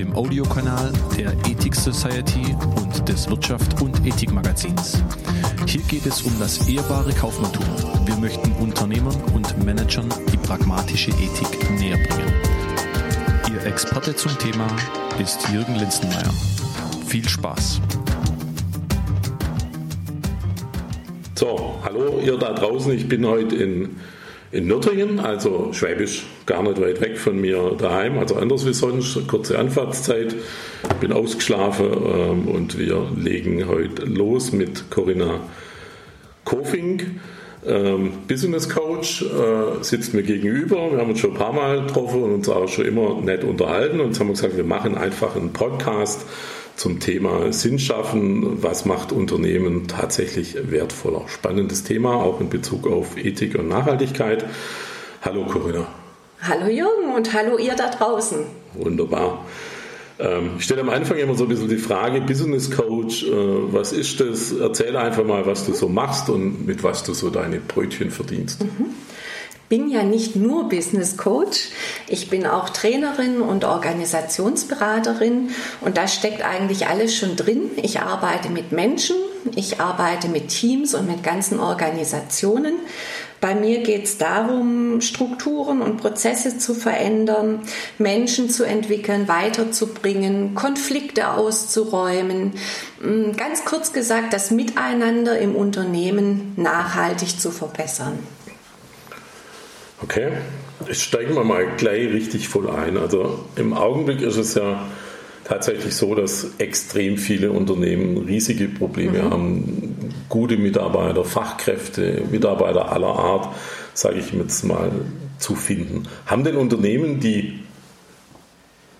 dem Audiokanal der Ethik Society und des Wirtschaft und Ethik Magazins. Hier geht es um das ehrbare Kaufmanntum. Wir möchten Unternehmern und Managern die pragmatische Ethik näher bringen. Ihr Experte zum Thema ist Jürgen Linzenmeier. Viel Spaß! So, hallo ihr da draußen. Ich bin heute in, in Nürtingen, also Schwäbisch, gar nicht weit weg von mir daheim, also anders wie sonst, kurze Anfahrtszeit. Bin ausgeschlafen ähm, und wir legen heute los mit Corinna Kofink. Ähm, Business Coach äh, sitzt mir gegenüber. Wir haben uns schon ein paar Mal getroffen und uns auch schon immer nett unterhalten. Und jetzt haben wir gesagt, wir machen einfach einen Podcast zum Thema Sinn schaffen. Was macht Unternehmen tatsächlich wertvoller? Spannendes Thema, auch in Bezug auf Ethik und Nachhaltigkeit. Hallo Corinna. Hallo Jürgen und hallo ihr da draußen. Wunderbar. Ähm, ich stelle am Anfang immer so ein bisschen die Frage, Business Coach, äh, was ist das? Erzähl einfach mal, was du so machst und mit was du so deine Brötchen verdienst. Mhm bin ja nicht nur Business Coach, ich bin auch Trainerin und Organisationsberaterin und da steckt eigentlich alles schon drin. Ich arbeite mit Menschen, ich arbeite mit Teams und mit ganzen Organisationen. Bei mir geht es darum, Strukturen und Prozesse zu verändern, Menschen zu entwickeln, weiterzubringen, Konflikte auszuräumen. Ganz kurz gesagt, das Miteinander im Unternehmen nachhaltig zu verbessern. Okay, jetzt steigen wir mal gleich richtig voll ein. Also im Augenblick ist es ja tatsächlich so, dass extrem viele Unternehmen riesige Probleme mhm. haben. Gute Mitarbeiter, Fachkräfte, Mitarbeiter aller Art, sage ich jetzt mal, zu finden. Haben denn Unternehmen, die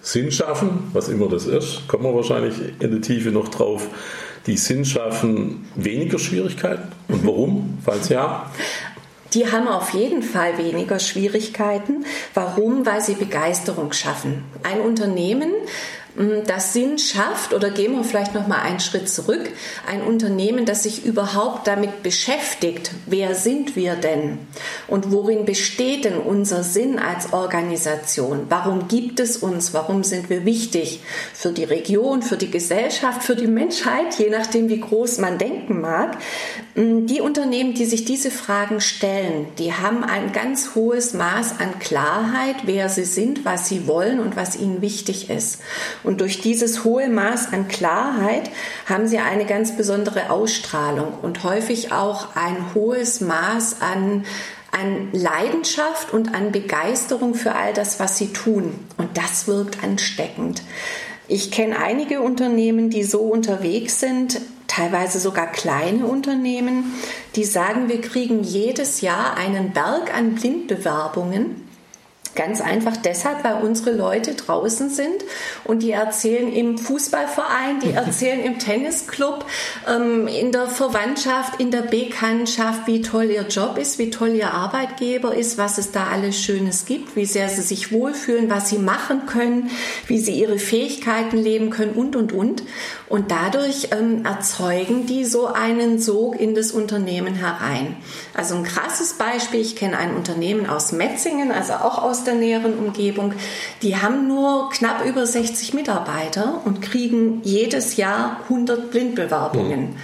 Sinn schaffen, was immer das ist, kommen wir wahrscheinlich in der Tiefe noch drauf, die Sinn schaffen, weniger Schwierigkeiten? Und warum, falls ja? Die haben auf jeden Fall weniger Schwierigkeiten. Warum? Weil sie Begeisterung schaffen. Ein Unternehmen, das Sinn schafft, oder gehen wir vielleicht noch mal einen Schritt zurück, ein Unternehmen, das sich überhaupt damit beschäftigt, wer sind wir denn und worin besteht denn unser Sinn als Organisation? Warum gibt es uns? Warum sind wir wichtig für die Region, für die Gesellschaft, für die Menschheit, je nachdem, wie groß man denken mag? Die Unternehmen, die sich diese Fragen stellen, die haben ein ganz hohes Maß an Klarheit, wer sie sind, was sie wollen und was ihnen wichtig ist. Durch dieses hohe Maß an Klarheit haben sie eine ganz besondere Ausstrahlung und häufig auch ein hohes Maß an an Leidenschaft und an Begeisterung für all das, was sie tun. Und das wirkt ansteckend. Ich kenne einige Unternehmen, die so unterwegs sind, teilweise sogar kleine Unternehmen, die sagen, wir kriegen jedes Jahr einen Berg an Blindbewerbungen Ganz einfach deshalb, weil unsere Leute draußen sind und die erzählen im Fußballverein, die erzählen im Tennisclub, ähm, in der Verwandtschaft, in der Bekanntschaft, wie toll ihr Job ist, wie toll ihr Arbeitgeber ist, was es da alles Schönes gibt, wie sehr sie sich wohlfühlen, was sie machen können, wie sie ihre Fähigkeiten leben können und, und, und. Und dadurch ähm, erzeugen die so einen Sog in das Unternehmen herein. Also ein krasses Beispiel, ich kenne ein Unternehmen aus Metzingen, also auch aus aus der näheren Umgebung, die haben nur knapp über 60 Mitarbeiter und kriegen jedes Jahr 100 Blindbewerbungen. Mhm.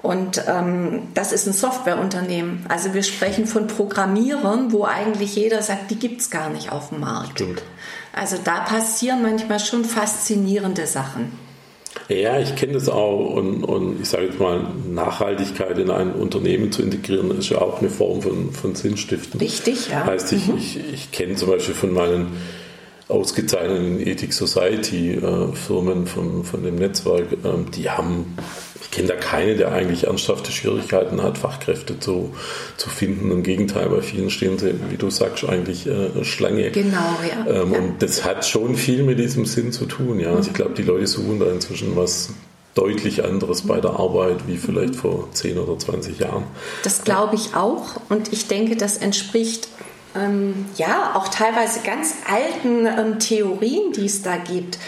Und ähm, das ist ein Softwareunternehmen. Also wir sprechen von Programmierern, wo eigentlich jeder sagt, die gibt es gar nicht auf dem Markt. Stimmt. Also da passieren manchmal schon faszinierende Sachen. Ja, ich kenne das auch und, und ich sage jetzt mal, Nachhaltigkeit in ein Unternehmen zu integrieren, ist ja auch eine Form von, von Sinnstiften. Richtig, ja. Heißt, ich, mhm. ich, ich kenne zum Beispiel von meinen ausgezeichneten Ethic Society äh, Firmen von, von dem Netzwerk, ähm, die haben ich kenne da keine, der eigentlich ernsthafte Schwierigkeiten hat, Fachkräfte zu, zu finden. Im Gegenteil, bei vielen stehen sie, wie du sagst, eigentlich äh, Schlange. Genau, ja. Ähm, ja. Und das hat schon viel mit diesem Sinn zu tun. Ja. Also ich glaube, die Leute suchen da inzwischen was deutlich anderes bei der Arbeit wie vielleicht vor 10 oder 20 Jahren. Das glaube ich auch und ich denke, das entspricht ähm, ja auch teilweise ganz alten ähm, Theorien, die es da gibt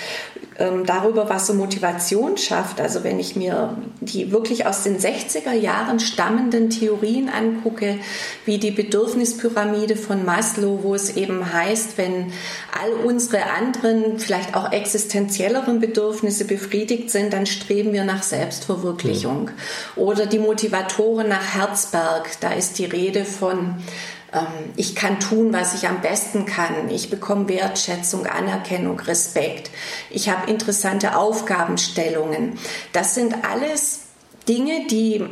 ähm, darüber, was so Motivation schafft. Also wenn ich mir die wirklich aus den 60er Jahren stammenden Theorien angucke, wie die Bedürfnispyramide von Maslow, wo es eben heißt, wenn all unsere anderen, vielleicht auch existenzielleren Bedürfnisse befriedigt sind, dann streben wir nach Selbstverwirklichung. Mhm. Oder die Motivatoren nach Herzberg, da ist die Rede von ich kann tun, was ich am besten kann. Ich bekomme Wertschätzung, Anerkennung, Respekt. Ich habe interessante Aufgabenstellungen. Das sind alles Dinge, die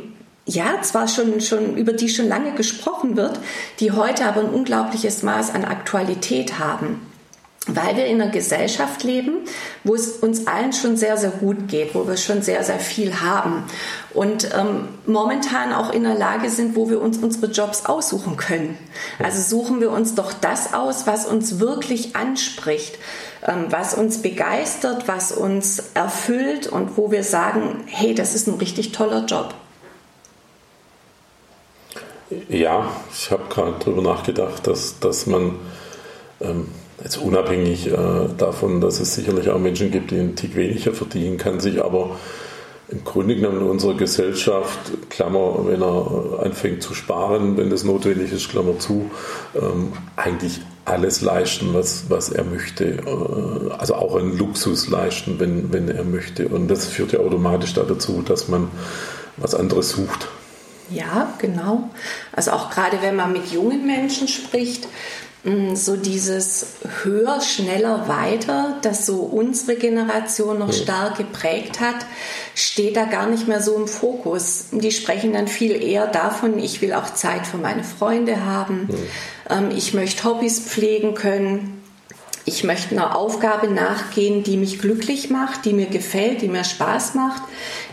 ja, zwar schon, schon, über die schon lange gesprochen wird, die heute aber ein unglaubliches Maß an Aktualität haben weil wir in einer Gesellschaft leben, wo es uns allen schon sehr, sehr gut geht, wo wir schon sehr, sehr viel haben und ähm, momentan auch in der Lage sind, wo wir uns unsere Jobs aussuchen können. Also suchen wir uns doch das aus, was uns wirklich anspricht, ähm, was uns begeistert, was uns erfüllt und wo wir sagen, hey, das ist ein richtig toller Job. Ja, ich habe gerade darüber nachgedacht, dass, dass man ähm, Jetzt unabhängig äh, davon, dass es sicherlich auch Menschen gibt, die einen Tick weniger verdienen, kann sich aber im Grunde genommen in unserer Gesellschaft, Klammer, wenn er anfängt zu sparen, wenn das notwendig ist, Klammer zu, ähm, eigentlich alles leisten, was, was er möchte. Äh, also auch einen Luxus leisten, wenn, wenn er möchte. Und das führt ja automatisch dazu, dass man was anderes sucht. Ja, genau. Also auch gerade wenn man mit jungen Menschen spricht, so dieses höher, schneller, weiter, das so unsere Generation noch stark geprägt hat, steht da gar nicht mehr so im Fokus. Die sprechen dann viel eher davon, ich will auch Zeit für meine Freunde haben, mhm. ich möchte Hobbys pflegen können. Ich möchte einer Aufgabe nachgehen, die mich glücklich macht, die mir gefällt, die mir Spaß macht.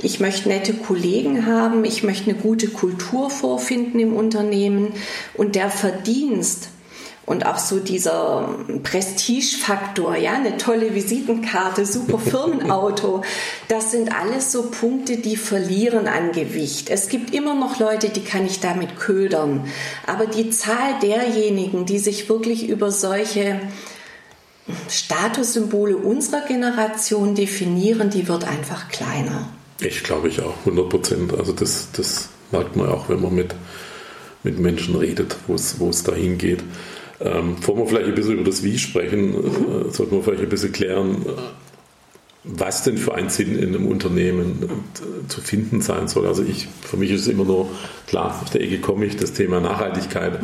Ich möchte nette Kollegen haben. Ich möchte eine gute Kultur vorfinden im Unternehmen. Und der Verdienst und auch so dieser Prestigefaktor, ja, eine tolle Visitenkarte, super Firmenauto, das sind alles so Punkte, die verlieren an Gewicht. Es gibt immer noch Leute, die kann ich damit ködern, aber die Zahl derjenigen, die sich wirklich über solche Statussymbole unserer Generation definieren, die wird einfach kleiner. Ich glaube ich auch, 100 Prozent. Also das, das merkt man auch, wenn man mit, mit Menschen redet, wo es, dahin geht. Ähm, bevor wir vielleicht ein bisschen über das Wie sprechen, äh, sollten wir vielleicht ein bisschen klären, äh, was denn für ein Sinn in einem Unternehmen äh, zu finden sein soll. Also ich, für mich ist es immer nur klar, auf der Ecke komme ich, das Thema Nachhaltigkeit,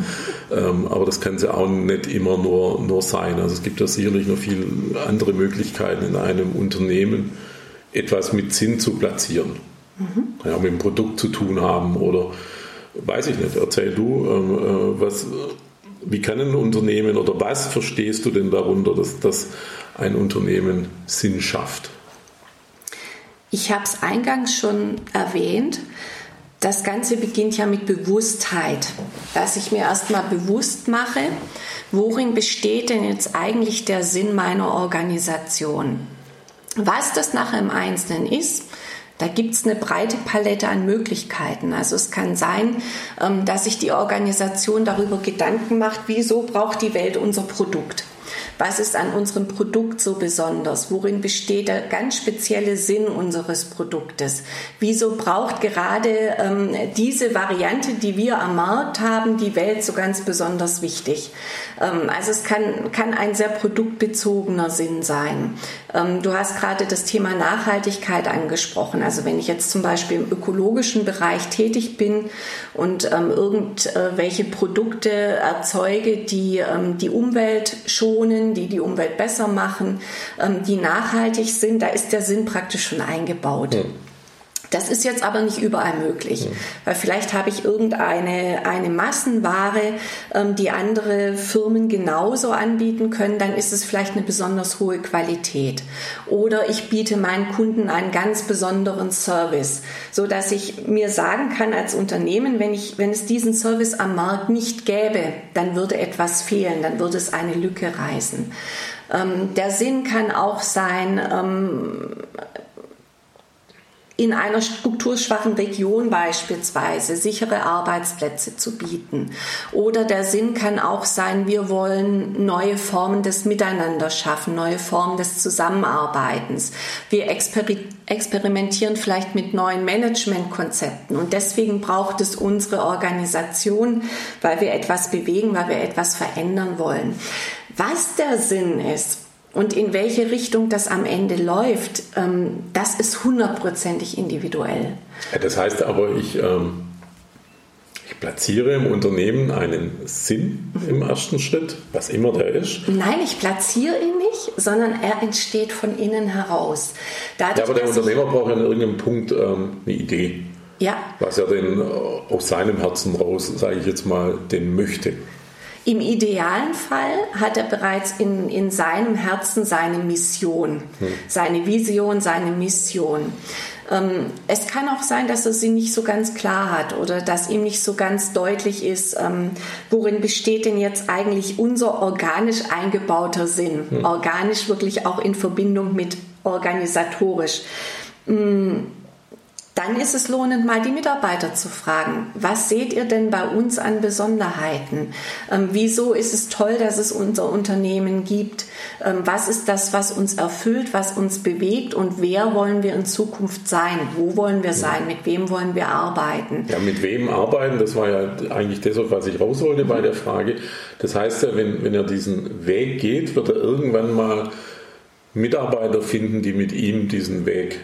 ähm, aber das kann es ja auch nicht immer nur, nur sein. Also es gibt ja sicherlich noch viele andere Möglichkeiten in einem Unternehmen, etwas mit Sinn zu platzieren. Mhm. Ja, mit dem Produkt zu tun haben oder weiß ich nicht, erzähl du, ähm, äh, was wie kann ein Unternehmen oder was verstehst du denn darunter, dass, dass ein Unternehmen Sinn schafft? Ich habe es eingangs schon erwähnt. Das Ganze beginnt ja mit Bewusstheit, dass ich mir erstmal bewusst mache, worin besteht denn jetzt eigentlich der Sinn meiner Organisation. Was das nachher im Einzelnen ist, da gibt es eine breite Palette an Möglichkeiten. Also es kann sein, ähm, dass sich die Organisation darüber Gedanken macht, wieso braucht die Welt unser Produkt. Was ist an unserem Produkt so besonders? Worin besteht der ganz spezielle Sinn unseres Produktes? Wieso braucht gerade ähm, diese Variante, die wir am Markt haben, die Welt so ganz besonders wichtig? Ähm, also es kann, kann ein sehr produktbezogener Sinn sein. Ähm, du hast gerade das Thema Nachhaltigkeit angesprochen. Also wenn ich jetzt zum Beispiel im ökologischen Bereich tätig bin und ähm, irgendwelche Produkte erzeuge, die ähm, die Umwelt schonen, die die Umwelt besser machen, ähm, die nachhaltig sind, da ist der Sinn praktisch schon eingebaut. Ja. Das ist jetzt aber nicht überall möglich, ja. weil vielleicht habe ich irgendeine eine Massenware, ähm, die andere Firmen genauso anbieten können, dann ist es vielleicht eine besonders hohe Qualität. Oder ich biete meinen Kunden einen ganz besonderen Service, so dass ich mir sagen kann als Unternehmen, wenn ich, wenn es diesen Service am Markt nicht gäbe, dann würde etwas fehlen, dann würde es eine Lücke reißen. Ähm, der Sinn kann auch sein, ähm, in einer strukturschwachen Region beispielsweise sichere Arbeitsplätze zu bieten. Oder der Sinn kann auch sein, wir wollen neue Formen des Miteinander schaffen, neue Formen des Zusammenarbeitens. Wir experimentieren vielleicht mit neuen Managementkonzepten und deswegen braucht es unsere Organisation, weil wir etwas bewegen, weil wir etwas verändern wollen. Was der Sinn ist, und in welche Richtung das am Ende läuft, ähm, das ist hundertprozentig individuell. Das heißt aber, ich, ähm, ich platziere im Unternehmen einen Sinn im ersten Schritt, was immer der ist. Nein, ich platziere ihn nicht, sondern er entsteht von innen heraus. Dadurch, ja, aber der Unternehmer braucht an irgendeinem Punkt ähm, eine Idee. Ja. Was er denn äh, aus seinem Herzen raus, sage ich jetzt mal, den möchte. Im idealen Fall hat er bereits in, in seinem Herzen seine Mission, hm. seine Vision, seine Mission. Ähm, es kann auch sein, dass er sie nicht so ganz klar hat oder dass ihm nicht so ganz deutlich ist, ähm, worin besteht denn jetzt eigentlich unser organisch eingebauter Sinn. Hm. Organisch wirklich auch in Verbindung mit organisatorisch. Hm dann ist es lohnend, mal die Mitarbeiter zu fragen, was seht ihr denn bei uns an Besonderheiten? Ähm, wieso ist es toll, dass es unser Unternehmen gibt? Ähm, was ist das, was uns erfüllt, was uns bewegt und wer wollen wir in Zukunft sein? Wo wollen wir sein? Mit wem wollen wir arbeiten? Ja, mit wem arbeiten? Das war ja eigentlich das, was ich raus wollte bei der Frage. Das heißt ja, wenn, wenn er diesen Weg geht, wird er irgendwann mal Mitarbeiter finden, die mit ihm diesen Weg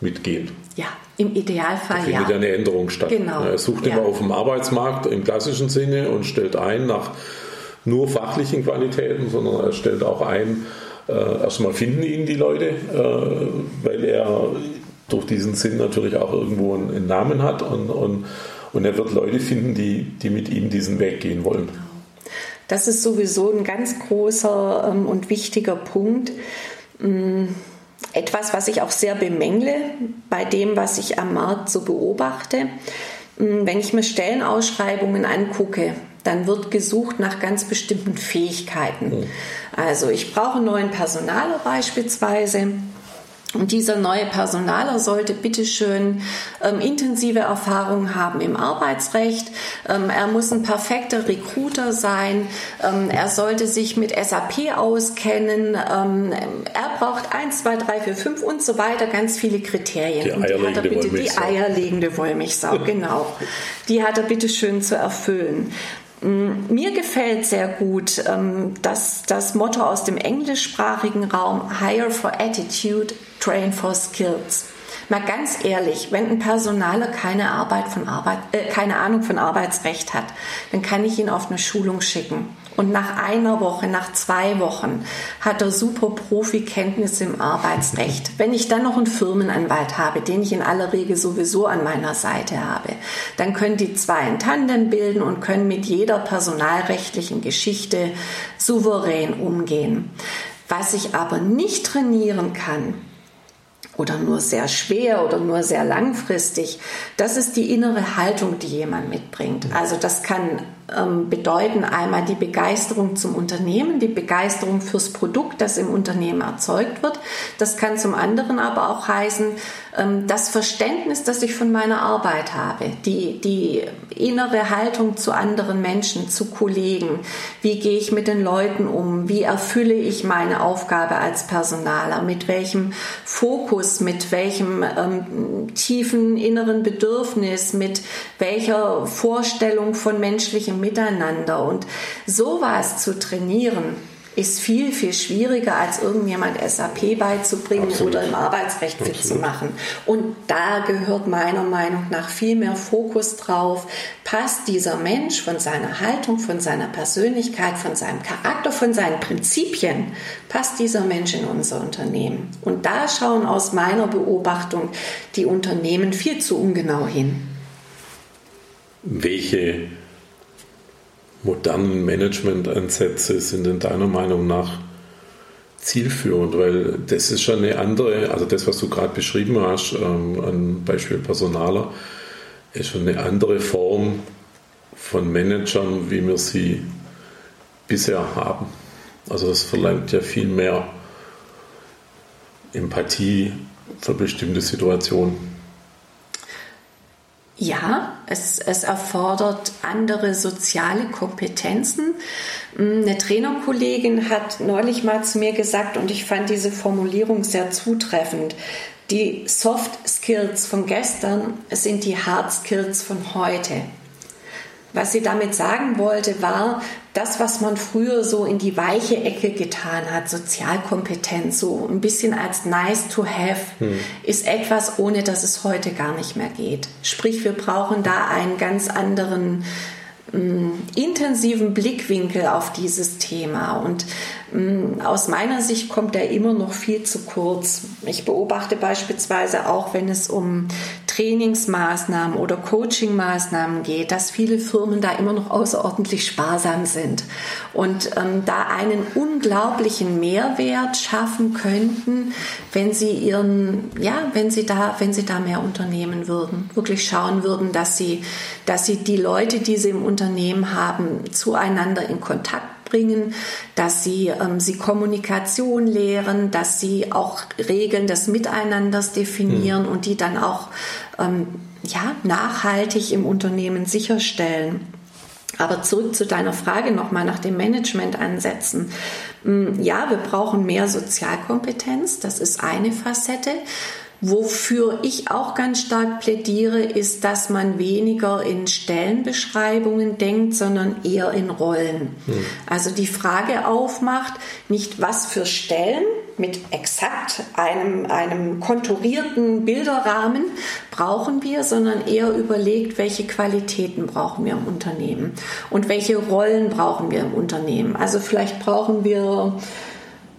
mitgehen. Ja, im Idealfall da findet ja. eine Änderung statt. Genau. Er sucht ja. immer auf dem Arbeitsmarkt im klassischen Sinne und stellt ein nach nur fachlichen Qualitäten, sondern er stellt auch ein, äh, erstmal finden ihn die Leute, äh, weil er durch diesen Sinn natürlich auch irgendwo einen, einen Namen hat und, und, und er wird Leute finden, die, die mit ihm diesen Weg gehen wollen. Genau. Das ist sowieso ein ganz großer ähm, und wichtiger Punkt. Ähm, etwas, was ich auch sehr bemängle bei dem, was ich am Markt so beobachte. Hm, wenn ich mir Stellenausschreibungen angucke, dann wird gesucht nach ganz bestimmten Fähigkeiten. Also ich brauche einen neuen Personaler beispielsweise und dieser neue Personaler sollte bitteschön ähm, intensive Erfahrung haben im Arbeitsrecht. Ähm, er muss ein perfekter Recruiter sein. Ähm, er sollte sich mit SAP auskennen. Ähm, er braucht eins, zwei, drei, vier, fünf und so weiter. Ganz viele Kriterien. Die eierlegende die, bitte, die eierlegende Wollmilchsau, genau. Die hat er bitteschön zu erfüllen. Mir gefällt sehr gut ähm, das, das Motto aus dem englischsprachigen Raum Hire for Attitude, Train for Skills. Mal ganz ehrlich, wenn ein Personaler keine, Arbeit von Arbeit, äh, keine Ahnung von Arbeitsrecht hat, dann kann ich ihn auf eine Schulung schicken. Und nach einer Woche, nach zwei Wochen hat er super Profikenntnisse im Arbeitsrecht. Wenn ich dann noch einen Firmenanwalt habe, den ich in aller Regel sowieso an meiner Seite habe, dann können die zwei ein Tandem bilden und können mit jeder personalrechtlichen Geschichte souverän umgehen. Was ich aber nicht trainieren kann, oder nur sehr schwer oder nur sehr langfristig, das ist die innere Haltung, die jemand mitbringt. Also das kann bedeuten einmal die Begeisterung zum Unternehmen, die Begeisterung fürs Produkt, das im Unternehmen erzeugt wird. Das kann zum anderen aber auch heißen, ähm, das Verständnis, das ich von meiner Arbeit habe, die, die innere Haltung zu anderen Menschen, zu Kollegen. Wie gehe ich mit den Leuten um? Wie erfülle ich meine Aufgabe als Personaler? Mit welchem Fokus, mit welchem ähm, tiefen inneren Bedürfnis, mit welcher Vorstellung von menschlichem Miteinander. Und sowas zu trainieren, ist viel, viel schwieriger, als irgendjemand SAP beizubringen Absolut. oder im Arbeitsrecht fit zu machen. Und da gehört meiner Meinung nach viel mehr Fokus drauf. Passt dieser Mensch von seiner Haltung, von seiner Persönlichkeit, von seinem Charakter, von seinen Prinzipien, passt dieser Mensch in unser Unternehmen? Und da schauen aus meiner Beobachtung die Unternehmen viel zu ungenau hin. Welche modernen Managementansätze sind in deiner Meinung nach zielführend? Weil das ist schon eine andere, also das, was du gerade beschrieben hast, ähm, ein Beispiel Personaler, ist schon eine andere Form von Managern, wie wir sie bisher haben. Also das verlangt ja viel mehr Empathie für bestimmte Situationen. Ja, es, es erfordert andere soziale Kompetenzen. Mm, eine Trainerkollegin hat neulich mal zu mir gesagt, und ich fand diese Formulierung sehr zutreffend, die Soft Skills von gestern sind die Hard Skills von heute. Was sie damit sagen wollte, war, das, was man früher so in die weiche Ecke getan hat, Sozialkompetenz, so ein bisschen als nice to have, hm. ist etwas, ohne dass es heute gar nicht mehr geht. Sprich, wir brauchen da einen ganz anderen intensiven Blickwinkel auf dieses Thema. Und aus meiner Sicht kommt er immer noch viel zu kurz. Ich beobachte beispielsweise auch, wenn es um Trainingsmaßnahmen oder Coachingmaßnahmen geht, dass viele Firmen da immer noch außerordentlich sparsam sind und ähm, da einen unglaublichen Mehrwert schaffen könnten, wenn sie ihren, ja, wenn sie da, wenn sie da mehr unternehmen würden, wirklich schauen würden, dass sie, dass sie die Leute, die sie im Unternehmen haben, zueinander in Kontakt bringen, dass sie, ähm, sie Kommunikation lehren, dass sie auch Regeln des Miteinanders definieren mhm. und die dann auch ähm, ja, nachhaltig im Unternehmen sicherstellen. Aber zurück zu deiner Frage nochmal nach dem Management ansetzen. Mm, ja, wir brauchen mehr Sozialkompetenz. Das ist eine Facette. Wofür ich auch ganz stark plädiere, ist, dass man weniger in Stellenbeschreibungen denkt, sondern eher in Rollen. Hm. Also die Frage aufmacht, nicht was für Stellen mit exakt einem, einem konturierten Bilderrahmen brauchen wir, sondern eher überlegt, welche Qualitäten brauchen wir im Unternehmen und welche Rollen brauchen wir im Unternehmen. Also vielleicht brauchen wir,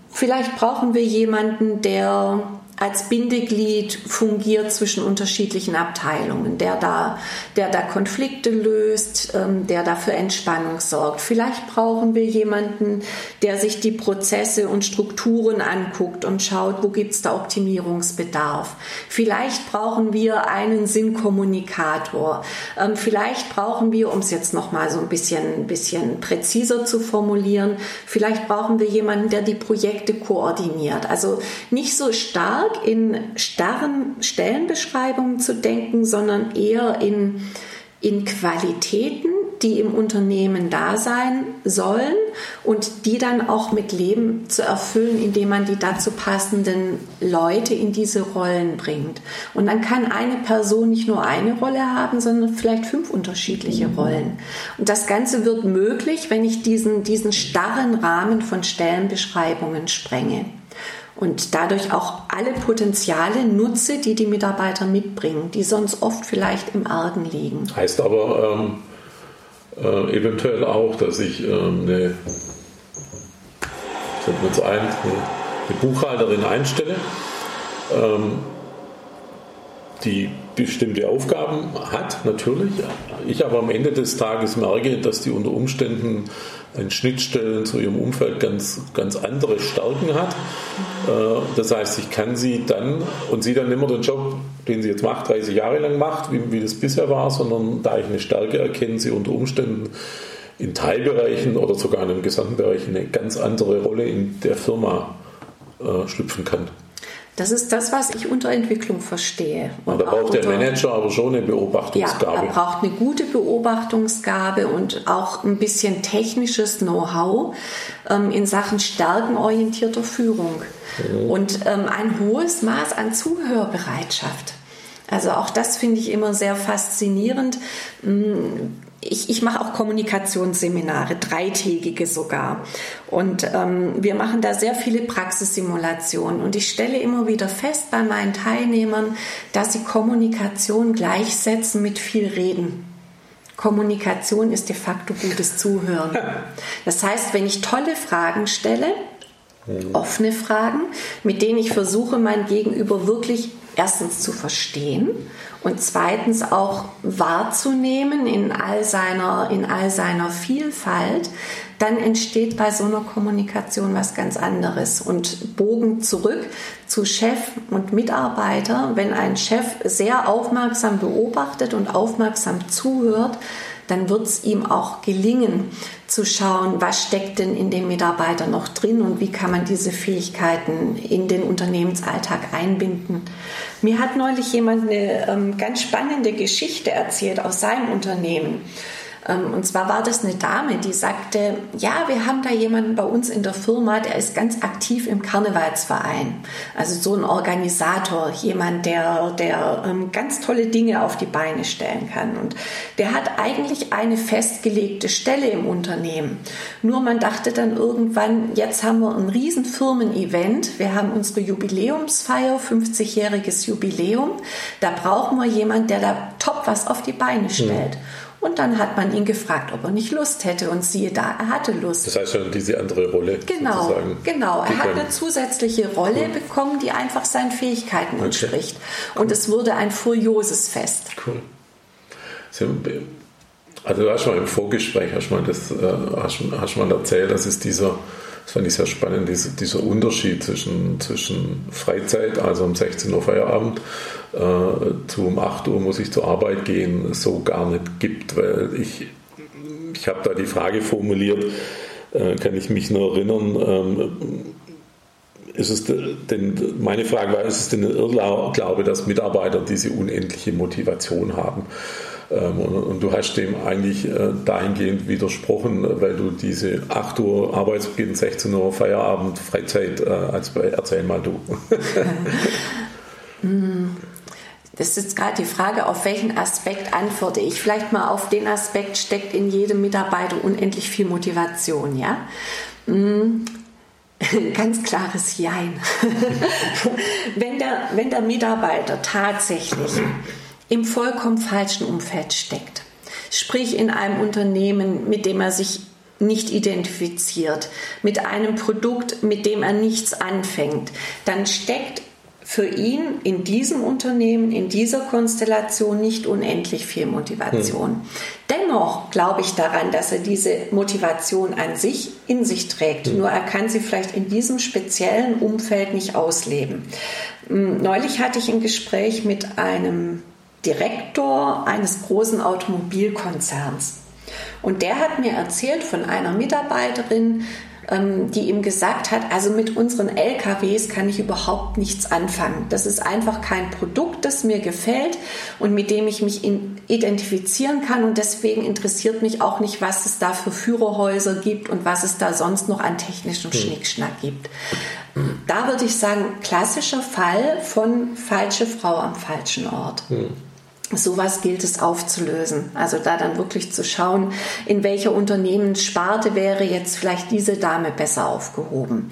vielleicht brauchen wir jemanden, der als Bindeglied fungiert zwischen unterschiedlichen Abteilungen, der da, der da Konflikte löst, ähm, der da für Entspannung sorgt. Vielleicht brauchen wir jemanden, der sich die Prozesse und Strukturen anguckt und schaut, wo gibt es da Optimierungsbedarf. Vielleicht brauchen wir einen Sinnkommunikator. Ähm, vielleicht brauchen wir, um es jetzt nochmal so ein bisschen, bisschen präziser zu formulieren, vielleicht brauchen wir jemanden, der die Projekte koordiniert. Also nicht so stark stark in starren Stellenbeschreibungen zu denken, sondern eher in, in Qualitäten, die im Unternehmen da sein sollen und die dann auch mit Leben zu erfüllen, indem man die dazu passenden Leute in diese Rollen bringt. Und dann kann eine Person nicht nur eine Rolle haben, sondern vielleicht fünf unterschiedliche Rollen. Und das Ganze wird möglich, wenn ich diesen, diesen starren Rahmen von Stellenbeschreibungen sprenge und dadurch auch alle Potenziale nutze, die die Mitarbeiter mitbringen, die sonst oft vielleicht im Argen liegen. Heißt aber ähm, äh, eventuell auch, dass ich ähm, eine, jetzt ein, eine Buchhalterin einstelle, ähm, die bestimmte Aufgaben hat, natürlich. Ich aber am Ende des Tages merke, dass die unter Umständen an Schnittstellen zu ihrem Umfeld ganz, ganz andere Stärken hat. Äh, das heißt, ich kann sie dann und sie dann nicht mehr den Job, den sie jetzt macht, 30 Jahre lang macht, wie, wie das bisher war, sondern da ich eine Stärke erkenne, sie unter Umständen in Teilbereichen oder sogar in einem gesamten Bereich eine ganz andere Rolle in der Firma äh, schlüpfen kann. Das ist das, was ich unter Entwicklung verstehe. Und da braucht der Manager aber schon eine Beobachtungsgabe. Ja, er braucht eine gute Beobachtungsgabe und auch ein bisschen technisches Know-how ähm, in Sachen stärkenorientierter Führung. Mhm. Und ähm, ein hohes Maß an Zuhörbereitschaft. Also auch das finde ich immer sehr faszinierend. Ich, ich mache auch Kommunikationsseminare, dreitägige sogar. Und ähm, wir machen da sehr viele Praxissimulationen. Und ich stelle immer wieder fest bei meinen Teilnehmern, dass sie Kommunikation gleichsetzen mit viel Reden. Kommunikation ist de facto gutes Zuhören. Das heißt, wenn ich tolle Fragen stelle, offene Fragen, mit denen ich versuche, mein Gegenüber wirklich erstens zu verstehen und zweitens auch wahrzunehmen in all seiner, in all seiner Vielfalt, dann entsteht bei so einer Kommunikation was ganz anderes. Und Bogen zurück zu Chef und Mitarbeiter. Wenn ein Chef sehr aufmerksam beobachtet und aufmerksam zuhört, dann wird es ihm auch gelingen zu schauen, was steckt denn in dem Mitarbeiter noch drin und wie kann man diese Fähigkeiten in den Unternehmensalltag einbinden. Mir hat neulich jemand eine ähm, ganz spannende Geschichte erzählt aus seinem Unternehmen. Ähm, und zwar war das eine Dame, die sagte, ja, wir haben da jemanden bei uns in der Firma, der ist ganz aktiv im Karnevalsverein. Also so ein Organisator, jemand, der, der ähm, ganz tolle Dinge auf die Beine stellen kann. Und der hat eigentlich eine festgelegte Stelle im Unternehmen. Nur man dachte dann irgendwann, jetzt haben wir ein riesen Firmen-Event. Wir haben unsere Jubiläumsfeier, 50-jähriges Jubiläum. Da brauchen wir jemanden, der da top was auf die Beine stellt. Mhm. Und dann hat man ihn gefragt, ob er nicht Lust hätte. Und siehe da, er hatte Lust. Das heißt schon diese andere Rolle. Genau, sozusagen. genau. Er hat eine zusätzliche Rolle cool. bekommen, die einfach seinen Fähigkeiten okay. entspricht. Cool. Und es wurde ein furioses Fest. Cool. Also du hast schon im Vorgespräch hast mal das, äh, hast, hast mal erzählt, dass es dieser das fand ich sehr spannend, diese, dieser Unterschied zwischen, zwischen Freizeit, also um 16 Uhr Feierabend, zu um 8 Uhr muss ich zur Arbeit gehen, so gar nicht gibt. Weil ich, ich habe da die Frage formuliert, äh, kann ich mich nur erinnern, ähm, ist es denn, meine Frage war, ist es denn ein Irrglaube, dass Mitarbeiter diese unendliche Motivation haben? Ähm, und, du hast dem eigentlich äh, dahingehend widersprochen, weil du diese 8 Uhr Arbeitsbeginn, 16 Uhr Feierabend, Freizeit, äh, als Erzähl mal du. Das ist jetzt gerade die Frage, auf welchen Aspekt antworte ich. Vielleicht mal auf den Aspekt steckt in jedem Mitarbeiter unendlich viel Motivation, ja? Mm. Ganz klares Jein. wenn, der, wenn der Mitarbeiter tatsächlich im vollkommen falschen Umfeld steckt. Sprich in einem Unternehmen, mit dem er sich nicht identifiziert, mit einem Produkt, mit dem er nichts anfängt, dann steckt für ihn in diesem Unternehmen, in dieser Konstellation nicht unendlich viel Motivation. Hm. Dennoch glaube ich daran, dass er diese Motivation an sich in sich trägt. Hm. Nur er kann sie vielleicht in diesem speziellen Umfeld nicht ausleben. Hm, neulich hatte ich ein Gespräch mit einem Direktor eines großen Automobilkonzerns. Und der hat mir erzählt von einer Mitarbeiterin, die ihm gesagt hat, also mit unseren LKWs kann ich überhaupt nichts anfangen. Das ist einfach kein Produkt, das mir gefällt und mit dem ich mich identifizieren kann. Und deswegen interessiert mich auch nicht, was es da für Führerhäuser gibt und was es da sonst noch an technischem. Schnickschnack gibt. Da würde ich sagen, klassischer Fall von falsche Frau am falschen Ort. Hm. Sowas gilt es aufzulösen. Also da dann wirklich zu schauen, in welcher Unternehmenssparte wäre jetzt vielleicht diese Dame besser aufgehoben.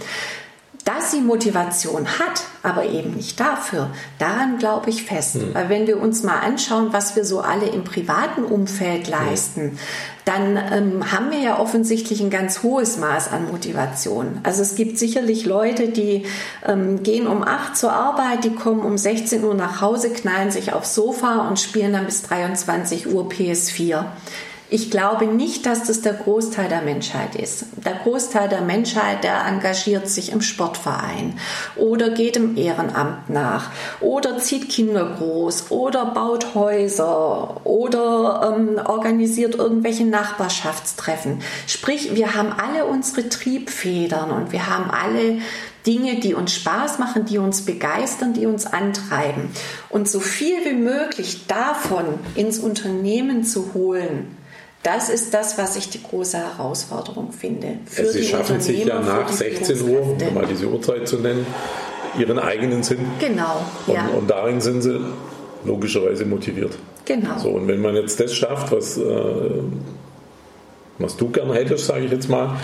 Dass sie Motivation hat, aber eben nicht dafür, daran glaube ich fest. Mhm. Weil wenn wir uns mal anschauen, was wir so alle im privaten Umfeld leisten, mhm. dann ähm, haben wir ja offensichtlich ein ganz hohes Maß an Motivation. Also es gibt sicherlich Leute, die ähm, gehen um 8 zur Arbeit, die kommen um 16 Uhr nach Hause, knallen sich aufs Sofa und spielen dann bis 23 Uhr PS4. Ich glaube nicht, dass das der Großteil der Menschheit ist. Der Großteil der Menschheit, der engagiert sich im Sportverein oder geht im Ehrenamt nach oder zieht Kinder groß oder baut Häuser oder ähm, organisiert irgendwelche Nachbarschaftstreffen. Sprich, wir haben alle unsere Triebfedern und wir haben alle Dinge, die uns Spaß machen, die uns begeistern, die uns antreiben. Und so viel wie möglich davon ins Unternehmen zu holen, das ist das, was ich die große Herausforderung finde. Für Sie schaffen sich ja nach 16 Uhr, um mal diese Uhrzeit zu nennen, ihren eigenen Sinn. Genau. Ja. Und, und, darin sind sie logischerweise motiviert. Genau. So, und wenn man jetzt das schafft, was, äh, was du gerne hättest, sage ich jetzt mal,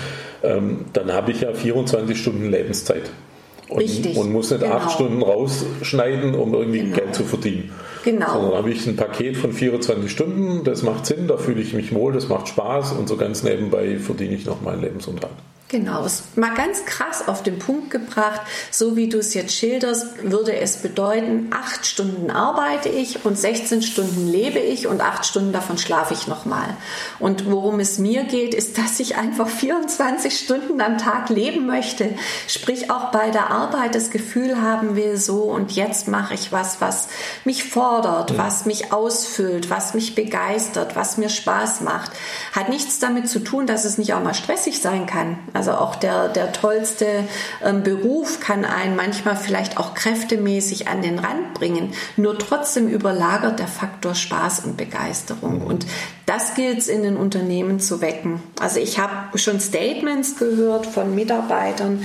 ähm, dann habe ich ja 24 Stunden Lebenszeit. Und, Richtig. und muss nicht genau. acht Stunden rausschneiden, um irgendwie genau. Geld zu verdienen. Genau. Sondern habe ich ein Paket von 24 Stunden, das macht Sinn, da fühle ich mich wohl, das macht Spaß und so ganz nebenbei verdiene ich noch meinen Lebensunterhalt. Genau, mal ganz krass auf den Punkt gebracht, so wie du es jetzt schilderst, würde es bedeuten, acht Stunden arbeite ich und 16 Stunden lebe ich und acht Stunden davon schlafe ich nochmal. Und worum es mir geht, ist, dass ich einfach 24 Stunden am Tag leben möchte. Sprich auch bei der Arbeit das Gefühl haben will, so und jetzt mache ich was, was mich fordert, was mich ausfüllt, was mich begeistert, was mir Spaß macht. Hat nichts damit zu tun, dass es nicht auch mal stressig sein kann. Also also auch der, der tollste ähm, Beruf kann einen manchmal vielleicht auch kräftemäßig an den Rand bringen. Nur trotzdem überlagert der Faktor Spaß und Begeisterung. Und das gilt es in den Unternehmen zu wecken. Also ich habe schon Statements gehört von Mitarbeitern,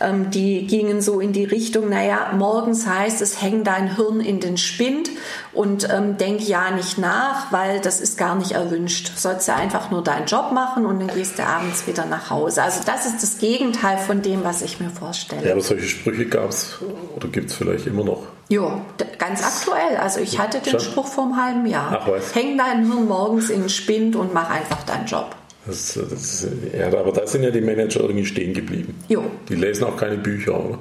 ähm, die gingen so in die Richtung, naja, morgens heißt es, häng dein Hirn in den Spind und ähm, denk ja nicht nach, weil das ist gar nicht erwünscht. Du sollst ja einfach nur deinen Job machen und dann gehst du abends wieder nach Hause. Also das ist das Gegenteil von dem, was ich mir vorstelle. Ja, aber solche Sprüche gab es oder gibt es vielleicht immer noch. Ja, ganz aktuell. Also ich hatte den? Spruch vor einem halben Jahr. Ach, was? Häng dein Hirn morgens in den Spind und mach einfach deinen Job. Das, das, ja, aber da sind ja die Manager irgendwie stehen geblieben. Jo. Die lesen auch keine Bücher, oder?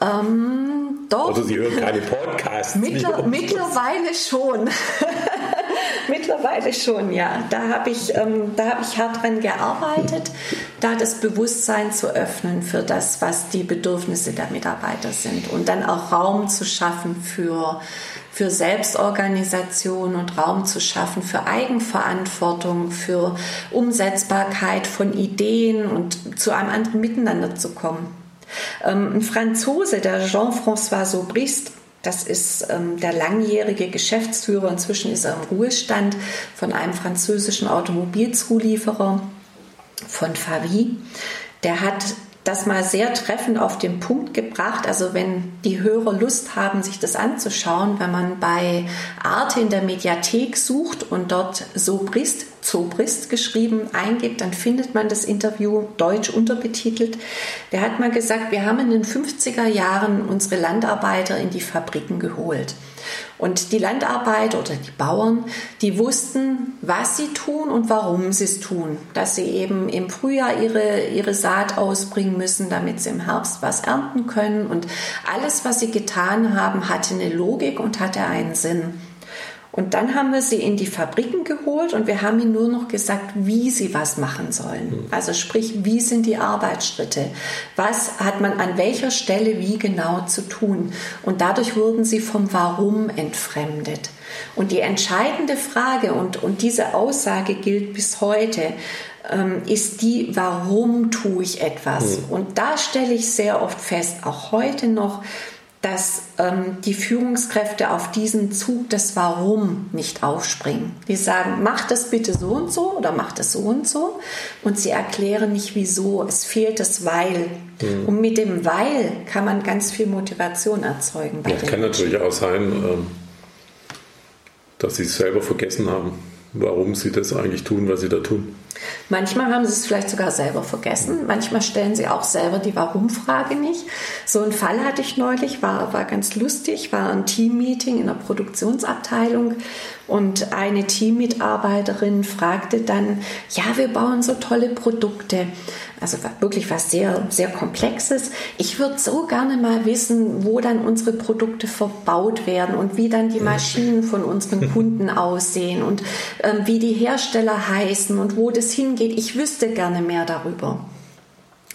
Ähm, doch. Oder sie hören keine Podcasts. Mittler, mittlerweile schon. mittlerweile schon, ja. Da habe ich, ähm, hab ich hart dran gearbeitet, da das Bewusstsein zu öffnen für das, was die Bedürfnisse der Mitarbeiter sind und dann auch Raum zu schaffen für, für Selbstorganisation und Raum zu schaffen für Eigenverantwortung, für Umsetzbarkeit von Ideen und zu einem anderen Miteinander zu kommen. Ähm, ein Franzose, der Jean-François Sobrist, das ist ähm, der langjährige Geschäftsführer, inzwischen ist er im Ruhestand von einem französischen Automobilzulieferer von Favi. Der hat das mal sehr treffend auf den Punkt gebracht. Also wenn die Hörer Lust haben, sich das anzuschauen, wenn man bei Arte in der Mediathek sucht und dort Sobrist, Zobrist geschrieben eingibt, dann findet man das Interview deutsch unterbetitelt. Der hat mal gesagt, wir haben in den 50er Jahren unsere Landarbeiter in die Fabriken geholt. Und die Landarbeiter oder die Bauern, die wussten, was sie tun und warum sie es tun. Dass sie eben im Frühjahr ihre, ihre Saat ausbringen müssen, damit sie im Herbst was ernten können. Und alles, was sie getan haben, hatte eine Logik und hatte einen Sinn. Und dann haben wir sie in die Fabriken geholt und wir haben ihnen nur noch gesagt, wie sie was machen sollen. Hm. Also sprich, wie sind die Arbeitsschritte? Was hat man an welcher Stelle wie genau zu tun? Und dadurch wurden sie vom Warum entfremdet. Und die entscheidende Frage, und, und diese Aussage gilt bis heute, ähm, ist die, warum tue ich etwas? Mhm. Und da stelle ich sehr oft fest, auch heute noch, dass ähm, die Führungskräfte auf diesen Zug des Warum nicht aufspringen. Die sagen, mach das bitte so und so oder mach das so und so und sie erklären nicht wieso. Es fehlt das Weil. Mhm. Und mit dem Weil kann man ganz viel Motivation erzeugen. Bei ja, kann natürlich auch sein, ähm, dass sie es selber vergessen haben, warum sie das eigentlich tun, was sie da tun. Manchmal haben sie es vielleicht sogar selber vergessen. Manchmal stellen sie auch selber die Warum-Frage nicht. So einen Fall hatte ich neulich, war, war ganz lustig, war ein Teammeeting in der Produktionsabteilung und eine Teammitarbeiterin fragte dann, ja, wir bauen so tolle Produkte. Also wirklich was sehr, sehr Komplexes. Ich würde so gerne mal wissen, wo dann unsere Produkte verbaut werden und wie dann die Maschinen von unseren Kunden aussehen und wie die Hersteller heißen und wo das hingeht. Ich wüsste gerne mehr darüber.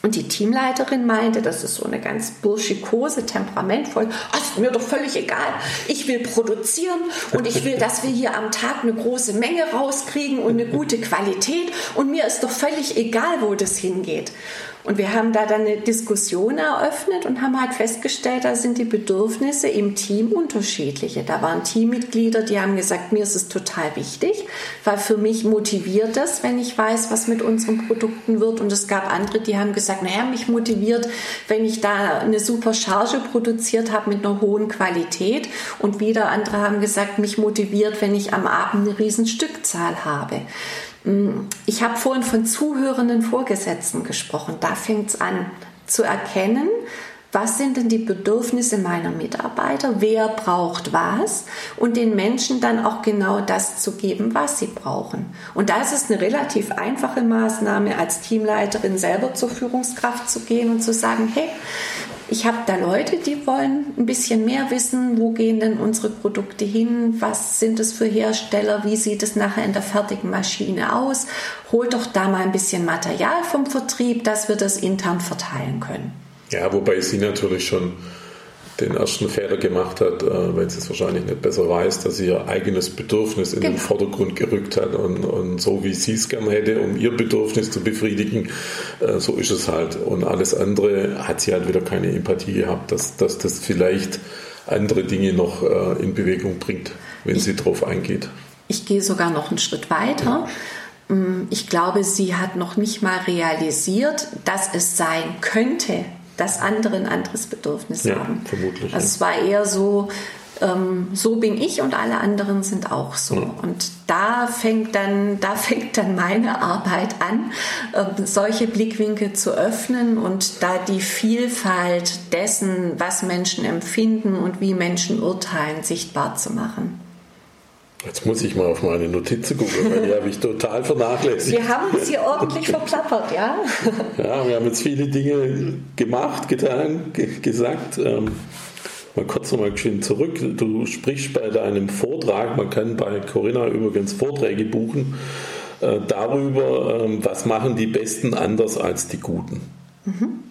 Und die Teamleiterin meinte, das ist so eine ganz burschikose, temperamentvoll, oh, ist mir doch völlig egal. Ich will produzieren und ich will, dass wir hier am Tag eine große Menge rauskriegen und eine gute Qualität. Und mir ist doch völlig egal, wo das hingeht. Und wir haben da dann eine Diskussion eröffnet und haben halt festgestellt, da sind die Bedürfnisse im Team unterschiedliche. Da waren Teammitglieder, die haben gesagt, mir ist es total wichtig, weil für mich motiviert das, wenn ich weiß, was mit unseren Produkten wird. Und es gab andere, die haben gesagt, naja, mich motiviert, wenn ich da eine super Charge produziert habe mit einer hohen Qualität. Und wieder andere haben gesagt, mich motiviert, wenn ich am Abend eine riesen Stückzahl habe. Ich habe vorhin von zuhörenden Vorgesetzten gesprochen. Da fängt es an zu erkennen, was sind denn die Bedürfnisse meiner Mitarbeiter, wer braucht was und den Menschen dann auch genau das zu geben, was sie brauchen. Und da ist es eine relativ einfache Maßnahme, als Teamleiterin selber zur Führungskraft zu gehen und zu sagen, hey, ich habe da Leute, die wollen ein bisschen mehr wissen, wo gehen denn unsere Produkte hin, was sind es für Hersteller, wie sieht es nachher in der fertigen Maschine aus. Holt doch da mal ein bisschen Material vom Vertrieb, dass wir das intern verteilen können. Ja, wobei sie natürlich schon den ersten Fehler gemacht hat, äh, weil sie es wahrscheinlich nicht besser weiß, dass sie ihr eigenes Bedürfnis in genau. den Vordergrund gerückt hat und, und so wie sie es gerne hätte, um ihr Bedürfnis zu befriedigen, äh, so ist es halt. Und alles andere hat sie halt wieder keine Empathie gehabt, dass, dass das vielleicht andere Dinge noch äh, in Bewegung bringt, wenn sie darauf eingeht. Ich gehe sogar noch einen Schritt weiter. Mm, ich glaube, sie hat noch nicht mal realisiert, dass es sein könnte, dass andere ein anderes Bedürfnis ja, haben. Vermutlich. Also ja. es war eher so, ähm, so bin ich und alle anderen sind auch so. Ja. Und da fängt dann, da fängt dann meine Arbeit an, äh, solche Blickwinkel zu öffnen und da die Vielfalt dessen, was Menschen empfinden und wie Menschen urteilen, sichtbar zu machen. Jetzt muss ich mal auf meine Notizen gucken, weil die habe ich total vernachlässigt. Wir haben sie ordentlich verplappert, ja? Ja, wir haben jetzt viele Dinge gemacht, getan, gesagt. Ähm, mal kurz nochmal geschwind zurück. Du sprichst bei deinem Vortrag, man kann bei Corinna übrigens Vorträge buchen, äh, darüber, äh, was machen die Besten anders als die Guten. Mhm.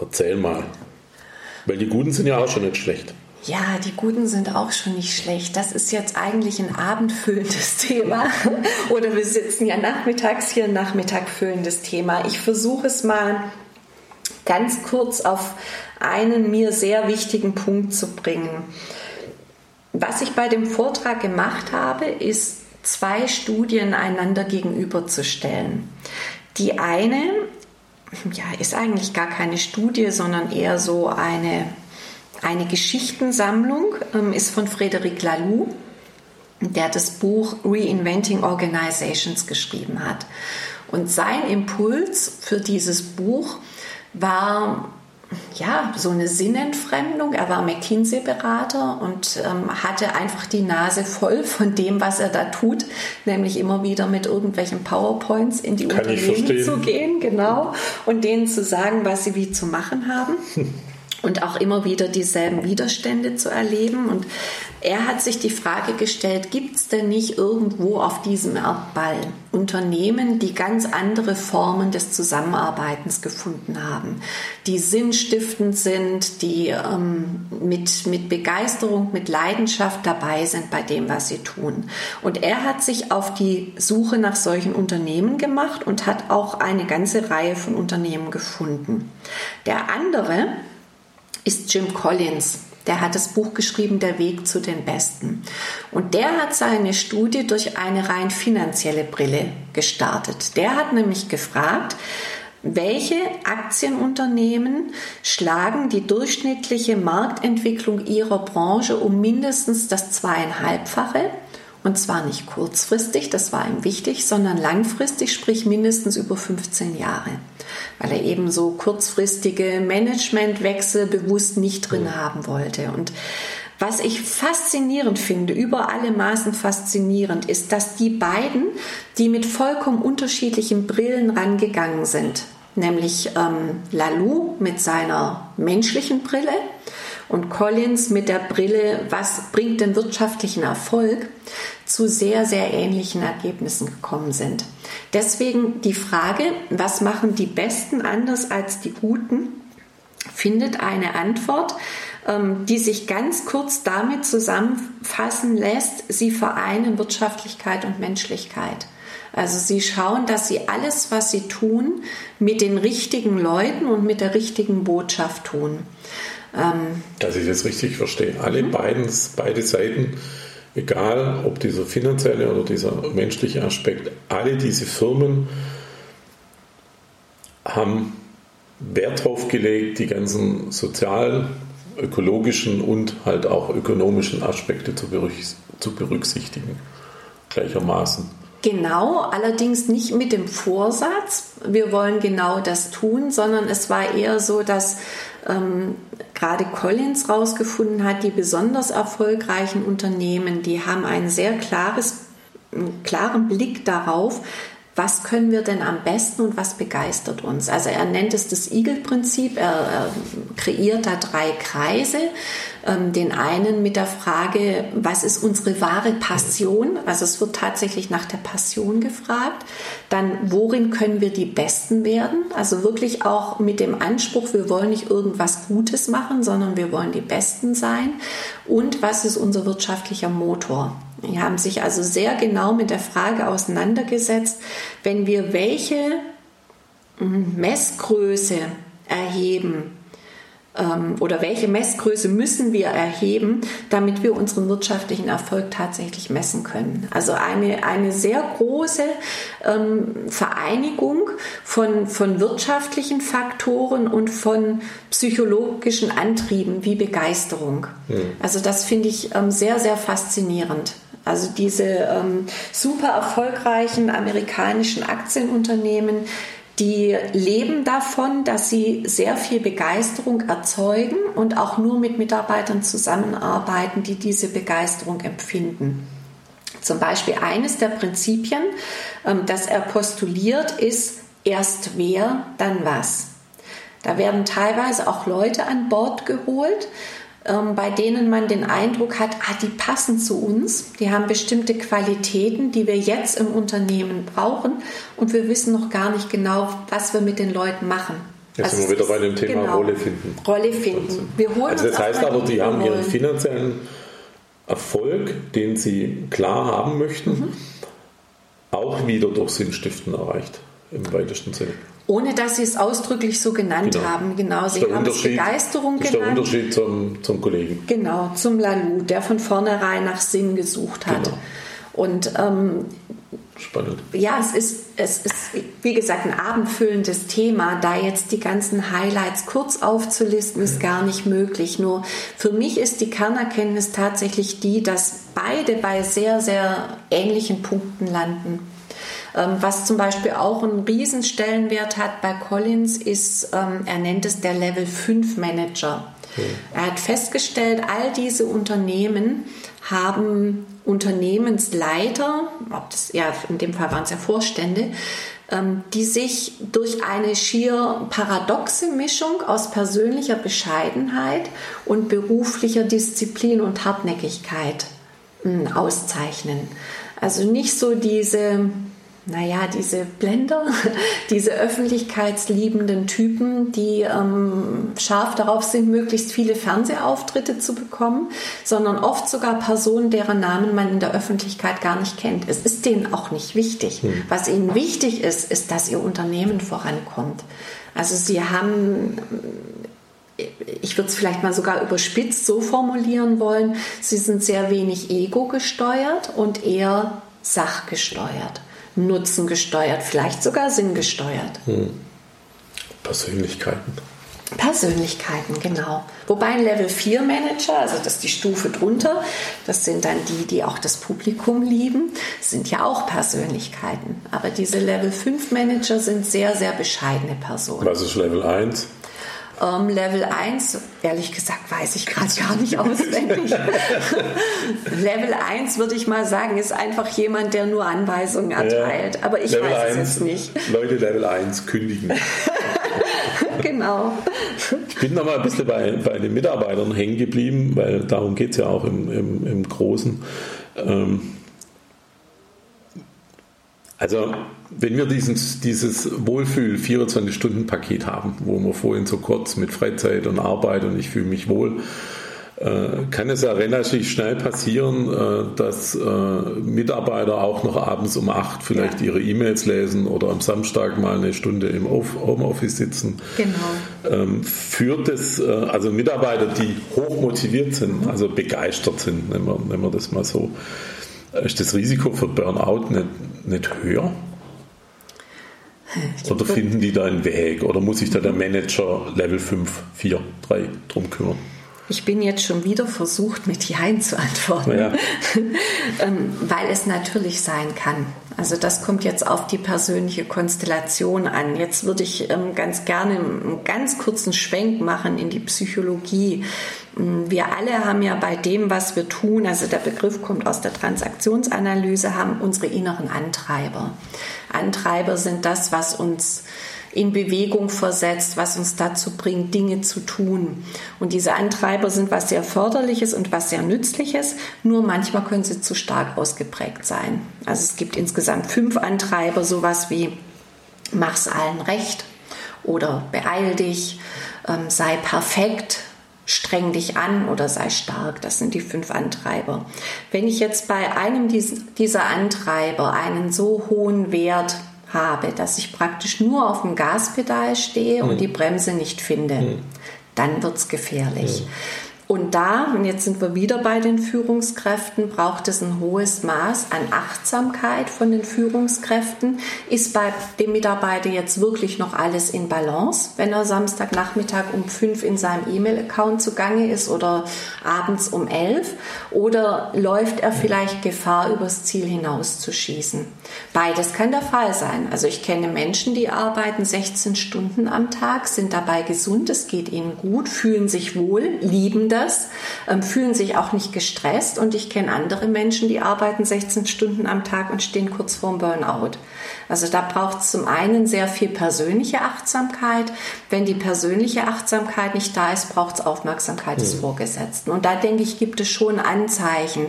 Erzähl mal. Weil die Guten sind ja auch schon nicht schlecht. Ja, die Guten sind auch schon nicht schlecht. Das ist jetzt eigentlich ein abendfüllendes Thema. Oder wir sitzen ja nachmittags hier, ein nachmittagfüllendes Thema. Ich versuche es mal ganz kurz auf einen mir sehr wichtigen Punkt zu bringen. Was ich bei dem Vortrag gemacht habe, ist zwei Studien einander gegenüberzustellen. Die eine ja, ist eigentlich gar keine Studie, sondern eher so eine eine Geschichtensammlung ähm, ist von Frederic Laloux, der das Buch Reinventing Organizations geschrieben hat. Und sein Impuls für dieses Buch war ja, so eine Sinnentfremdung. Er war McKinsey-Berater und ähm, hatte einfach die Nase voll von dem, was er da tut, nämlich immer wieder mit irgendwelchen PowerPoints in die Kann Unternehmen zu gehen, genau, und denen zu sagen, was sie wie zu machen haben. und auch immer wieder dieselben Widerstände zu erleben. Und er hat sich die Frage gestellt, gibt es denn nicht irgendwo auf diesem Erdball Unternehmen, die ganz andere Formen des Zusammenarbeitens gefunden haben, die sinnstiftend sind, die ähm, mit, mit Begeisterung, mit Leidenschaft dabei sind bei dem, was sie tun. Und er hat sich auf die Suche nach solchen Unternehmen gemacht und hat auch eine ganze Reihe von Unternehmen gefunden. Der andere, ist Jim Collins. Der hat das Buch geschrieben, Der Weg zu den Besten. Und der hat seine Studie durch eine rein finanzielle Brille gestartet. Der hat nämlich gefragt, welche Aktienunternehmen schlagen die durchschnittliche Marktentwicklung ihrer Branche um mindestens das zweieinhalbfache und zwar nicht kurzfristig, das war ihm wichtig, sondern langfristig, sprich mindestens über 15 Jahre. Weil er eben so kurzfristige Managementwechsel bewusst nicht drin haben wollte. Und was ich faszinierend finde, über alle Maßen faszinierend, ist, dass die beiden, die mit vollkommen unterschiedlichen Brillen rangegangen sind, nämlich ähm, Lalou mit seiner menschlichen Brille und Collins mit der Brille, was bringt den wirtschaftlichen Erfolg, zu sehr, sehr ähnlichen Ergebnissen gekommen sind. Deswegen die Frage, was machen die Besten anders als die Guten, findet eine Antwort, ähm, die sich ganz kurz damit zusammenfassen lässt, sie vereinen Wirtschaftlichkeit und Menschlichkeit. Also sie schauen, dass sie alles, was sie tun, mit den richtigen Leuten und mit der richtigen Botschaft tun. Ähm, dass ich das richtig verstehe. Alle mhm. beiden, beide Seiten, egal ob dieser finanzielle oder dieser menschliche Aspekt, alle diese Firmen haben Wert darauf gelegt, die ganzen sozialen, ökologischen und halt auch ökonomischen Aspekte zu berücksichtigen, gleichermaßen. Genau, allerdings nicht mit dem Vorsatz, wir wollen genau das tun, sondern es war eher so, dass ähm, gerade Collins rausgefunden hat, die besonders erfolgreichen Unternehmen, die haben ein sehr klares, einen klaren Blick darauf, was können wir denn am besten und was begeistert uns? Also er nennt es das Eagle-Prinzip, er, er, kreiert da drei Kreise. Ähm, den einen mit der Frage, was ist unsere wahre Passion? Also es wird tatsächlich nach der Passion gefragt. Dann, worin können wir die Besten werden? Also wirklich auch mit dem Anspruch, wir wollen nicht irgendwas Gutes machen, sondern wir wollen die Besten sein. Und was ist unser wirtschaftlicher Motor? Die haben sich also sehr genau mit der Frage auseinandergesetzt, wenn wir welche hm, Messgröße erheben oder welche Messgröße müssen wir erheben, damit wir unseren wirtschaftlichen Erfolg tatsächlich messen können. Also eine, eine sehr große ähm, Vereinigung von, von wirtschaftlichen Faktoren und von psychologischen Antrieben wie Begeisterung. Mhm. Also das finde ich ähm, sehr, sehr faszinierend. Also diese ähm, super erfolgreichen amerikanischen Aktienunternehmen, die leben davon, dass sie sehr viel Begeisterung erzeugen und auch nur mit Mitarbeitern zusammenarbeiten, die diese Begeisterung empfinden. Zum Beispiel eines der Prinzipien, ähm, das er postuliert, ist erst wer, dann was. Da werden teilweise auch Leute an Bord geholt, bei denen man den Eindruck hat, ah, die passen zu uns, die haben bestimmte Qualitäten, die wir jetzt im Unternehmen brauchen und wir wissen noch gar nicht genau, was wir mit den Leuten machen. Jetzt also sind wir wieder bei dem Thema genau, Rolle finden. Rolle finden. Wir holen also das heißt aber, die haben ihren finanziellen Erfolg, den sie klar haben möchten, mhm. auch wieder durch Sinnstiften erreicht, im weitesten Sinne. Ohne dass sie es ausdrücklich so genannt genau. haben. Genau, sie haben es Begeisterung das genannt. Das ist der Unterschied zum, zum Kollegen. Genau, zum Lalu, der von vornherein nach Sinn gesucht hat. Genau. Und ähm, Spannend. Ja, es ist, es ist, wie gesagt, ein abendfüllendes Thema. Da jetzt die ganzen Highlights kurz aufzulisten, ist gar nicht möglich. Nur für mich ist die Kernerkenntnis tatsächlich die, dass beide bei sehr, sehr ähnlichen Punkten landen. Ähm, was zum Beispiel auch einen Riesenstellenwert hat bei Collins ist, ähm, er nennt es der Level 5 Manager. Er hat festgestellt, all diese Unternehmen haben Unternehmensleiter, das, ja, in dem Fall waren es ja Vorstände, ähm, die sich durch eine schier paradoxe Mischung aus persönlicher Bescheidenheit und beruflicher Disziplin und Hartnäckigkeit hm, auszeichnen. Also nicht so diese naja, diese Blender, diese öffentlichkeitsliebenden Typen, die ähm, scharf darauf sind, möglichst viele Fernsehauftritte zu bekommen, sondern oft sogar Personen, deren Namen man in der Öffentlichkeit gar nicht kennt. Es ist denen auch nicht wichtig. Hm. Was ihnen wichtig ist, ist, dass ihr Unternehmen vorankommt. Also sie haben ich würde es vielleicht mal sogar überspitzt so formulieren wollen, sie sind sehr wenig ego gesteuert und eher sachgesteuert. Nutzen gesteuert, vielleicht sogar sinngesteuert. Hm. Persönlichkeiten. Persönlichkeiten, genau. Wobei ein Level 4 Manager, also das ist die Stufe drunter, das sind dann die, die auch das Publikum lieben, sind ja auch Persönlichkeiten. Aber diese Level 5 Manager sind sehr, sehr bescheidene Personen. Was ist Level 1? Ähm, Level 1, ehrlich gesagt, weiß ich gerade gar nicht auswendig. Level 1 würde ich mal sagen, ist einfach jemand, der nur Anweisungen erteilt. Aber ich Level weiß 1, es jetzt nicht. Leute Level 1 kündigen. genau. Ich bin noch mal ein bisschen bei, bei den Mitarbeitern hängen geblieben, weil darum geht es ja auch im, im, im Großen. Ähm, also wenn wir dieses, dieses Wohlfühl 24-Stunden-Paket haben, wo wir vorhin so kurz mit Freizeit und Arbeit und ich fühle mich wohl, äh, kann es ja relativ schnell passieren, äh, dass äh, Mitarbeiter auch noch abends um acht vielleicht ja. ihre E-Mails lesen oder am Samstag mal eine Stunde im Homeoffice sitzen. Genau. Ähm, führt es, also Mitarbeiter, die hoch motiviert sind, also begeistert sind, nennen wir, nennen wir das mal so, ist das Risiko für Burnout nicht, nicht höher? Oder finden die da einen Weg? Oder muss sich da der Manager Level 5, 4, 3 drum kümmern? Ich bin jetzt schon wieder versucht, mit Jein zu antworten, ja. Ähm, weil es natürlich sein kann. Also das kommt jetzt auf die persönliche Konstellation an. Jetzt würde ich ähm, ganz gerne einen ganz kurzen Schwenk machen in die Psychologie. Mm, wir alle haben ja bei dem, was wir tun, also der Begriff kommt aus der Transaktionsanalyse, haben unsere inneren Antreiber. Antreiber sind das, was uns in Bewegung versetzt, was uns dazu bringt, Dinge zu tun. Und diese Antreiber sind was sehr Förderliches und was sehr Nützliches, nur manchmal können sie zu stark ausgeprägt sein. Also es gibt insgesamt fünf Antreiber, sowas wie mach's allen recht oder beeil dich, ähm, sei perfekt, streng dich an oder sei stark. Das sind die fünf Antreiber. Wenn ich jetzt bei einem dieser Antreiber einen so hohen Wert habe, dass ich praktisch nur auf dem Gaspedal stehe mhm. und die Bremse nicht finde, mhm. dann wird es gefährlich. Mhm. Und da, und jetzt sind wir wieder bei den Führungskräften, braucht es ein hohes Maß an Achtsamkeit von den Führungskräften. Ist bei dem Mitarbeiter jetzt wirklich noch alles in Balance, wenn er Samstagnachmittag um fünf in seinem E-Mail-Account zugange ist oder abends um elf? Oder läuft er vielleicht Gefahr, übers Ziel hinaus zu schießen? Beides kann der Fall sein. Also ich kenne Menschen, die arbeiten 16 Stunden am Tag, sind dabei gesund, es geht ihnen gut, fühlen sich wohl, lieben das, ähm, fühlen sich auch nicht gestresst und ich kenne andere Menschen, die arbeiten 16 Stunden am Tag und stehen kurz vorm Burnout. Also da braucht es zum einen sehr viel persönliche Achtsamkeit. Wenn die persönliche Achtsamkeit nicht da ist, braucht es Aufmerksamkeit des mhm. Vorgesetzten. Und da denke ich, gibt es schon Anzeichen.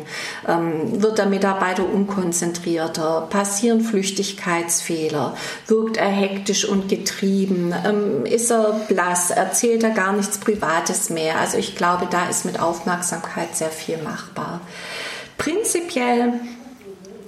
Ähm, wird der Mitarbeiter unkonzentrierter? Passieren Flüchtigkeitsfehler? Wirkt er hektisch und getrieben? Ähm, ist er blass? Erzählt er gar nichts Privates mehr? Also ich glaube, da ist mit Aufmerksamkeit sehr viel machbar. Prinzipiell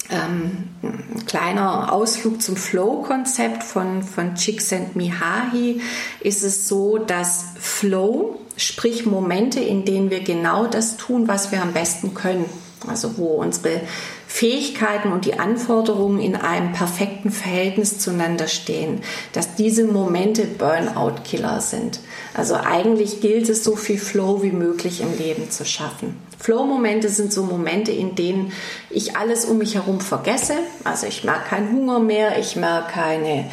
ähm, ein kleiner Ausflug zum Flow-Konzept von, von Csikszentmihalyi ist es so, dass Flow, sprich Momente, in denen wir genau das tun, was wir am besten können, also wo unsere Fähigkeiten und die Anforderungen in einem perfekten Verhältnis zueinander stehen, dass diese Momente Burnout-Killer sind. Also eigentlich gilt es, so viel Flow wie möglich im Leben zu schaffen. Flow-Momente sind so Momente, in denen ich alles um mich herum vergesse. Also ich merke keinen Hunger mehr, ich merke keine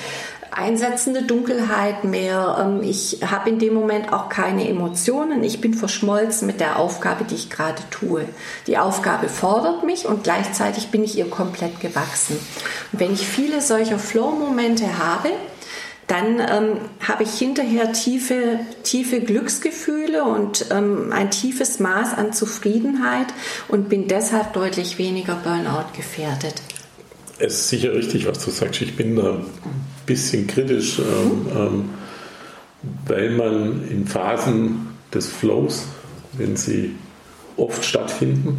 einsetzende Dunkelheit mehr. Ähm, ich habe in dem Moment auch keine Emotionen. Ich bin verschmolzen mit der Aufgabe, die ich gerade tue. Die Aufgabe fordert mich und gleichzeitig bin ich ihr komplett gewachsen. Und wenn ich viele solcher Flow-Momente habe, dann ähm, habe ich hinterher tiefe, tiefe Glücksgefühle und ähm, ein tiefes Maß an Zufriedenheit und bin deshalb deutlich weniger Burnout gefährdet. Es ist sicher richtig, was du sagst. Ich bin da bisschen kritisch, ähm, ähm, weil man in Phasen des Flows, wenn sie oft stattfinden,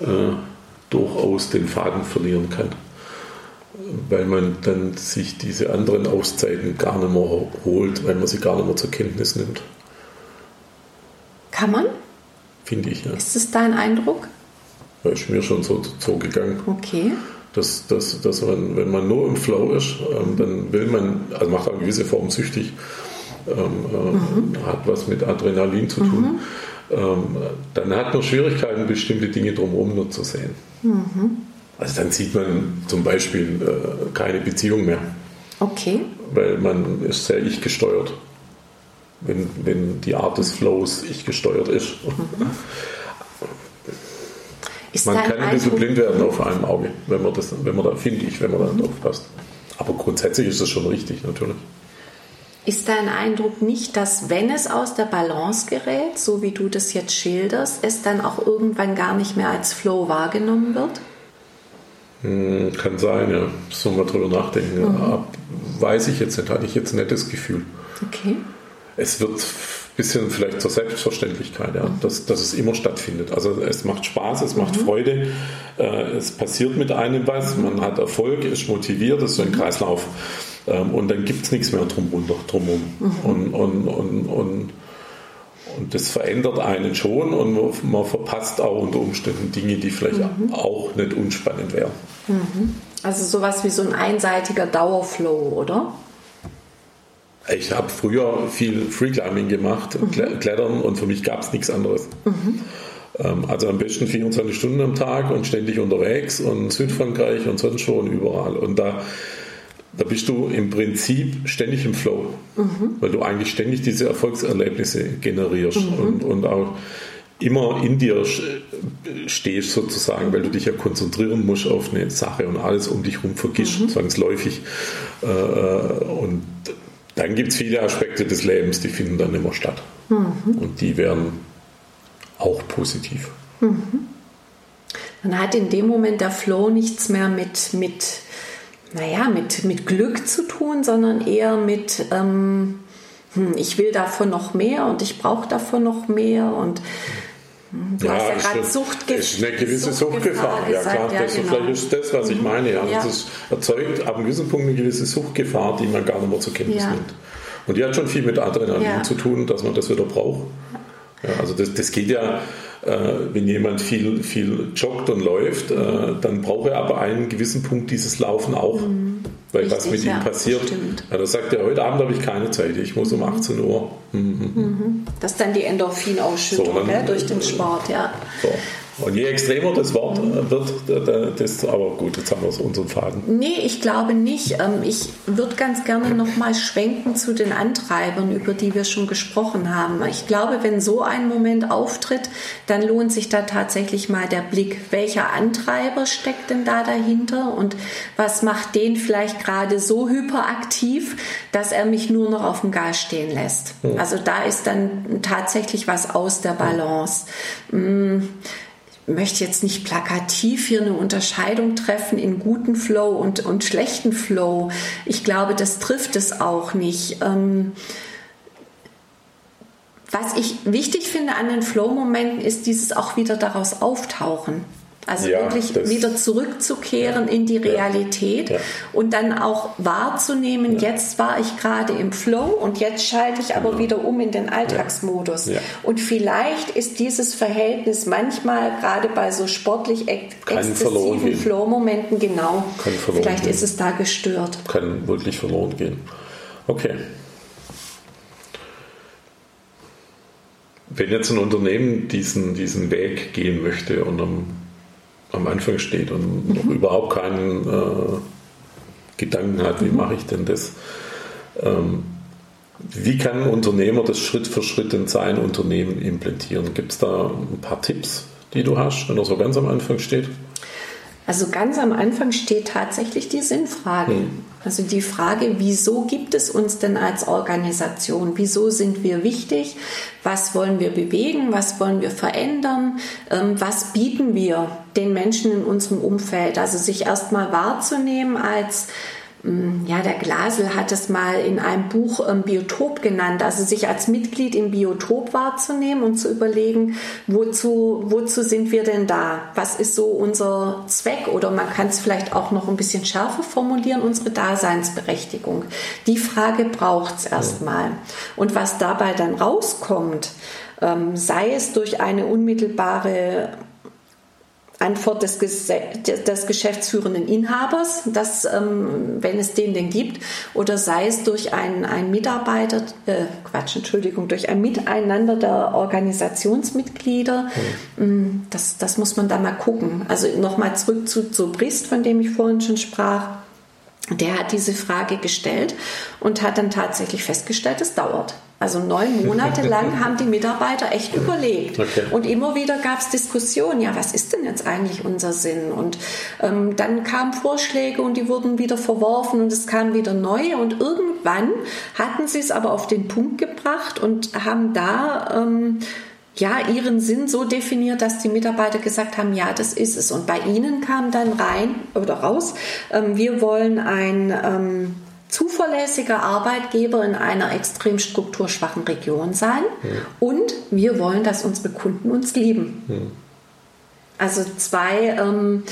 äh, durchaus den Faden verlieren kann weil man dann sich diese anderen Auszeiten gar nicht mehr holt, weil man sie gar nicht mehr zur Kenntnis nimmt. Kann man? Finde ich, ja. Ist das dein Eindruck? Ja, ist mir schon so, so gegangen. Okay. Dass, dass, dass man, wenn man nur im Flow ist, ähm, dann will man, also macht eine gewisse Form süchtig, ähm, äh, mhm. hat was mit Adrenalin zu tun. Mhm. Ähm, dann hat man Schwierigkeiten, bestimmte Dinge drumherum nur zu sehen. Mhm. Also dann sieht man zum Beispiel äh, keine Beziehung mehr. Okay. Weil man ist sehr ich-gesteuert. Wenn, wenn die Art des Flows ich-gesteuert ist. Mhm. ist man kann ein bisschen blind werden auf einem Auge, wenn man, das, wenn man da, finde ich, wenn man da drauf passt. Aber grundsätzlich ist das schon richtig, natürlich. Ist dein Eindruck nicht, dass wenn es aus der Balance gerät, so wie du das jetzt schilderst, es dann auch irgendwann gar nicht mehr als Flow wahrgenommen wird? Hm, kann sein, ja. Sollen wir drüber nachdenken. Mhm. weiß ich jetzt nicht, hatte ich jetzt ein nettes Gefühl. Okay. Es wird bisschen vielleicht zur Selbstverständlichkeit, ja, dass, dass es immer stattfindet. Also es macht Spaß, es macht mhm. Freude, äh, es passiert mit einem was, man hat Erfolg, ist motiviert, ist so ein. Kreislauf. Ähm, und dann gibt es nichts mehr drum runter, drumherum. Mhm. Und, und, und, und und das verändert einen schon und man verpasst auch unter Umständen Dinge, die vielleicht mhm. auch nicht unspannend wären. Mhm. Also sowas wie so ein einseitiger Dauerflow, oder? Ich habe früher viel Freeclimbing gemacht, mhm. Klettern und für mich gab es nichts anderes. Mhm. Ähm, also am besten 24 Stunden am Tag und ständig unterwegs und Südfrankreich und sonst schon überall. Und da, da bist du im Prinzip ständig im Flow, mhm. weil du eigentlich ständig diese Erfolgserlebnisse generierst mhm. und, und auch immer in dir stehst sozusagen, weil du dich ja konzentrieren musst auf eine Sache und alles um dich herum vergisst, mhm. zwangsläufig. Äh, und dann gibt es viele Aspekte des Lebens, die finden dann immer statt. Mhm. Und die werden auch positiv. Mhm. Dann hat in dem Moment der Flow nichts mehr mit, mit, naja, mit, mit Glück zu tun, sondern eher mit, ähm, hm, ich will davon noch mehr und ich brauche davon noch mehr und Du ja, hast ja gerade Suchtgefahr. ist eine gewisse Suchtgefahr. Suchtgefahr ja, klar, ja, das genau. vielleicht ist das, was ich mhm. meine. Ja. ja. Das erzeugt ab einem gewissen Punkt eine gewisse Suchtgefahr, die man gar nicht mehr zur Kenntnis ja. nimmt. Und die hat schon viel mit Adrenalin zu tun, dass man das wieder braucht. Also das, das geht ja, wenn jemand viel, viel joggt und läuft, äh, dann braucht er aber einen gewissen Punkt dieses Laufen auch. Mhm. Weil Richtig, was mit ja, ihm passiert. Ja, da sagt er, heute Abend habe ich keine Zeit, ich muss um 18 mhm. Uhr. Mhm. Mhm. Das ist dann die Endorphinausschüttung so, dann, durch den Sport, ja. So. Und je extremer das Wort wird, desto, aber gut, jetzt haben wir so unseren Faden. Nee, ich glaube nicht. Ähm, ich würde ganz gerne nochmal schwenken zu den Antreibern, über die wir schon gesprochen haben. Ich glaube, wenn so ein Moment auftritt, dann lohnt sich da tatsächlich mal der Blick, welcher Antreiber steckt denn da dahinter und was macht den vielleicht gerade so hyperaktiv, dass er mich nur noch auf dem Gas stehen lässt. Hm. Also da ist dann tatsächlich was aus der Balance. Hm möchte jetzt nicht plakativ hier eine Unterscheidung treffen in guten Flow und, und schlechten Flow. Ich glaube, das trifft es auch nicht. Ähm, was ich wichtig finde an den Flow-Momenten ist dieses auch wieder daraus auftauchen. Also ja, wirklich wieder zurückzukehren ja, in die Realität ja, und dann auch wahrzunehmen, jetzt war ich gerade im Flow und jetzt schalte ich aber genau. wieder um in den Alltagsmodus. Und vielleicht ist dieses Verhältnis manchmal gerade bei so sportlich ex exzessiven Flow-Momenten genau. Vielleicht gehen. ist es da gestört. Kann wirklich verloren gehen. Okay. Wenn jetzt ein Unternehmen diesen, diesen Weg gehen möchte und am am Anfang steht und mhm. noch überhaupt keinen äh, Gedanken hat, wie mhm. mache ich denn das? Ähm, wie kann ein Unternehmer das Schritt für Schritt in sein Unternehmen implementieren? Gibt es da ein paar Tipps, die du hast, wenn er so ganz am Anfang steht? Also ganz am Anfang steht tatsächlich die Sinnfrage. Hm. Also die Frage, wieso gibt es uns denn als Organisation? Wieso sind wir wichtig? Was wollen wir bewegen? Was wollen wir verändern? Ähm, was bieten wir den Menschen in unserem Umfeld? Also sich erstmal wahrzunehmen als ja, der Glasel hat es mal in einem Buch ähm, Biotop genannt, also sich als Mitglied im Biotop wahrzunehmen und zu überlegen, wozu, wozu sind wir denn da? Was ist so unser Zweck? Oder man kann es vielleicht auch noch ein bisschen schärfer formulieren, unsere Daseinsberechtigung. Die Frage braucht es erstmal. Und was dabei dann rauskommt, ähm, sei es durch eine unmittelbare Antwort des, des geschäftsführenden Inhabers, dass, ähm, wenn es den denn gibt, oder sei es durch einen, einen Mitarbeiter, äh, Quatsch, Entschuldigung, durch ein Miteinander der Organisationsmitglieder. Mhm. Das, das muss man da mal gucken. Also nochmal zurück zu, zu Brist, von dem ich vorhin schon sprach. Der hat diese Frage gestellt und hat dann tatsächlich festgestellt, es dauert. Also neun Monate lang haben die Mitarbeiter echt überlegt. Okay. Und immer wieder gab es Diskussionen, ja, was ist denn jetzt eigentlich unser Sinn? Und ähm, dann kamen Vorschläge und die wurden wieder verworfen und es kamen wieder neue. Und irgendwann hatten sie es aber auf den Punkt gebracht und haben da... Ähm, ja, ihren Sinn so definiert, dass die Mitarbeiter gesagt haben, ja, das ist es. Und bei ihnen kam dann rein oder raus, ähm, wir wollen ein ähm, zuverlässiger Arbeitgeber in einer extrem strukturschwachen Region sein ja. und wir wollen, dass unsere Kunden uns lieben. Ja. Also zwei ähm,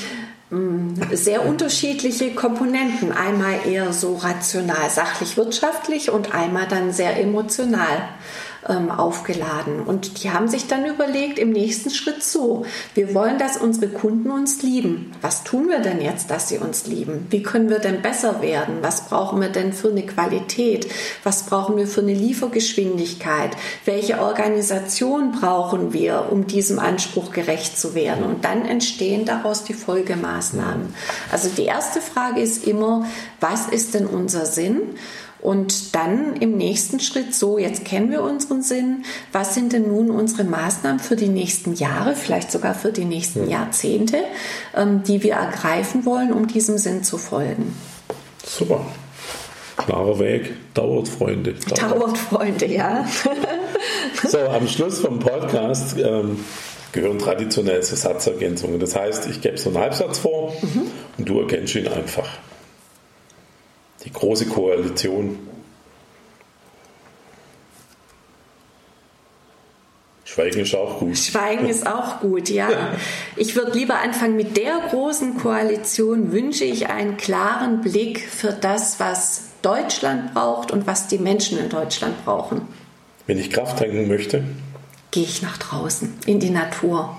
sehr unterschiedliche Komponenten. Einmal eher so rational, sachlich, wirtschaftlich und einmal dann sehr emotional. Ähm, aufgeladen. Und die haben sich dann überlegt, im nächsten Schritt so, wir wollen, dass unsere Kunden uns lieben. Was tun wir denn jetzt, dass sie uns lieben? Wie können wir denn besser werden? Was brauchen wir denn für eine Qualität? Was brauchen wir für eine Liefergeschwindigkeit? Welche Organisation brauchen wir, um diesem Anspruch gerecht zu werden? Und dann entstehen daraus die Folgemaßnahmen. Also die erste Frage ist immer, was ist denn unser Sinn? Und dann im nächsten Schritt, so jetzt kennen wir unseren Sinn, was sind denn nun unsere Maßnahmen für die nächsten Jahre, vielleicht sogar für die nächsten ja. Jahrzehnte, ähm, die wir ergreifen wollen, um diesem Sinn zu folgen. Super. Klarer Weg, dauert Freunde. Dauert, dauert Freunde, ja. so, am Schluss vom Podcast ähm, gehören traditionell so Satzergänzungen. Das heißt, ich gebe so einen Halbsatz vor mhm. und du erkennst ihn einfach. Die große Koalition. Schweigen ist auch gut. Schweigen ist auch gut, ja. Ich würde lieber anfangen mit der großen Koalition. Wünsche ich einen klaren Blick für das, was Deutschland braucht und was die Menschen in Deutschland brauchen. Wenn ich Kraft tanken möchte, gehe ich nach draußen in die Natur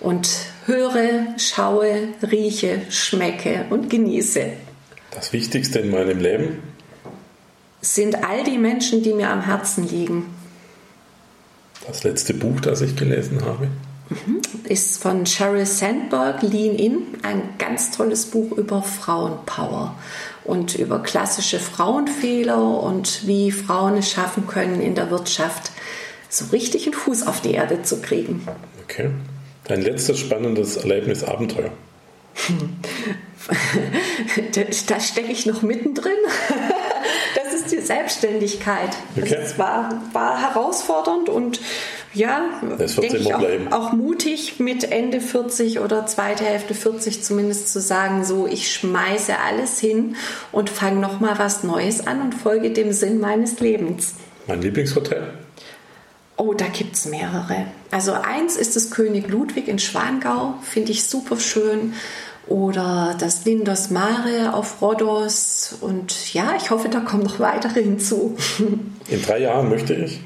und höre, schaue, rieche, schmecke und genieße. Das Wichtigste in meinem Leben sind all die Menschen, die mir am Herzen liegen. Das letzte Buch, das ich gelesen habe, mhm. ist von Sheryl Sandberg, Lean In, ein ganz tolles Buch über Frauenpower und über klassische Frauenfehler und wie Frauen es schaffen können, in der Wirtschaft so richtig einen Fuß auf die Erde zu kriegen. Okay. Dein letztes spannendes Erlebnis, Abenteuer. Da stecke ich noch mittendrin. Das ist die Selbstständigkeit. Okay. Es war, war herausfordernd und ja, denke ich auch, auch, mutig mit Ende 40 oder zweite Hälfte 40 zumindest zu sagen, so ich schmeiße alles hin und fange nochmal was Neues an und folge dem Sinn meines Lebens. Mein Lieblingshotel? Oh, da gibt es mehrere. Also eins ist das König Ludwig in Schwangau, finde ich super schön oder das Lindos Mare auf Rhodos. Und ja, ich hoffe, da kommen noch weitere hinzu. In drei Jahren möchte ich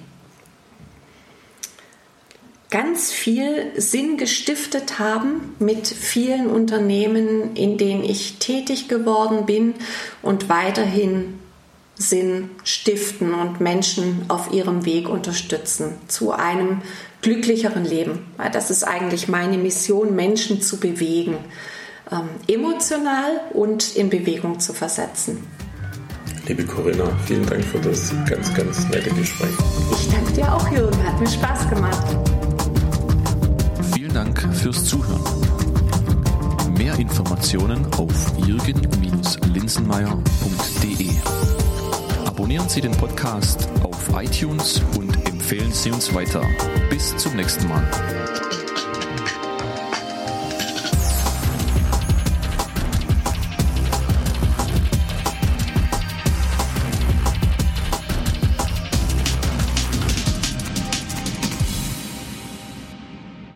ganz viel Sinn gestiftet haben mit vielen Unternehmen, in denen ich tätig geworden bin und weiterhin Sinn stiften und Menschen auf ihrem Weg unterstützen zu einem glücklicheren Leben. Das ist eigentlich meine Mission, Menschen zu bewegen emotional und in Bewegung zu versetzen. Liebe Corinna, vielen Dank für das ganz, ganz nette Gespräch. Ich danke dir auch, Jürgen. Hat mir Spaß gemacht. Vielen Dank fürs Zuhören. Mehr Informationen auf jürgen-linsenmeier.de. Abonnieren Sie den Podcast auf iTunes und empfehlen Sie uns weiter. Bis zum nächsten Mal.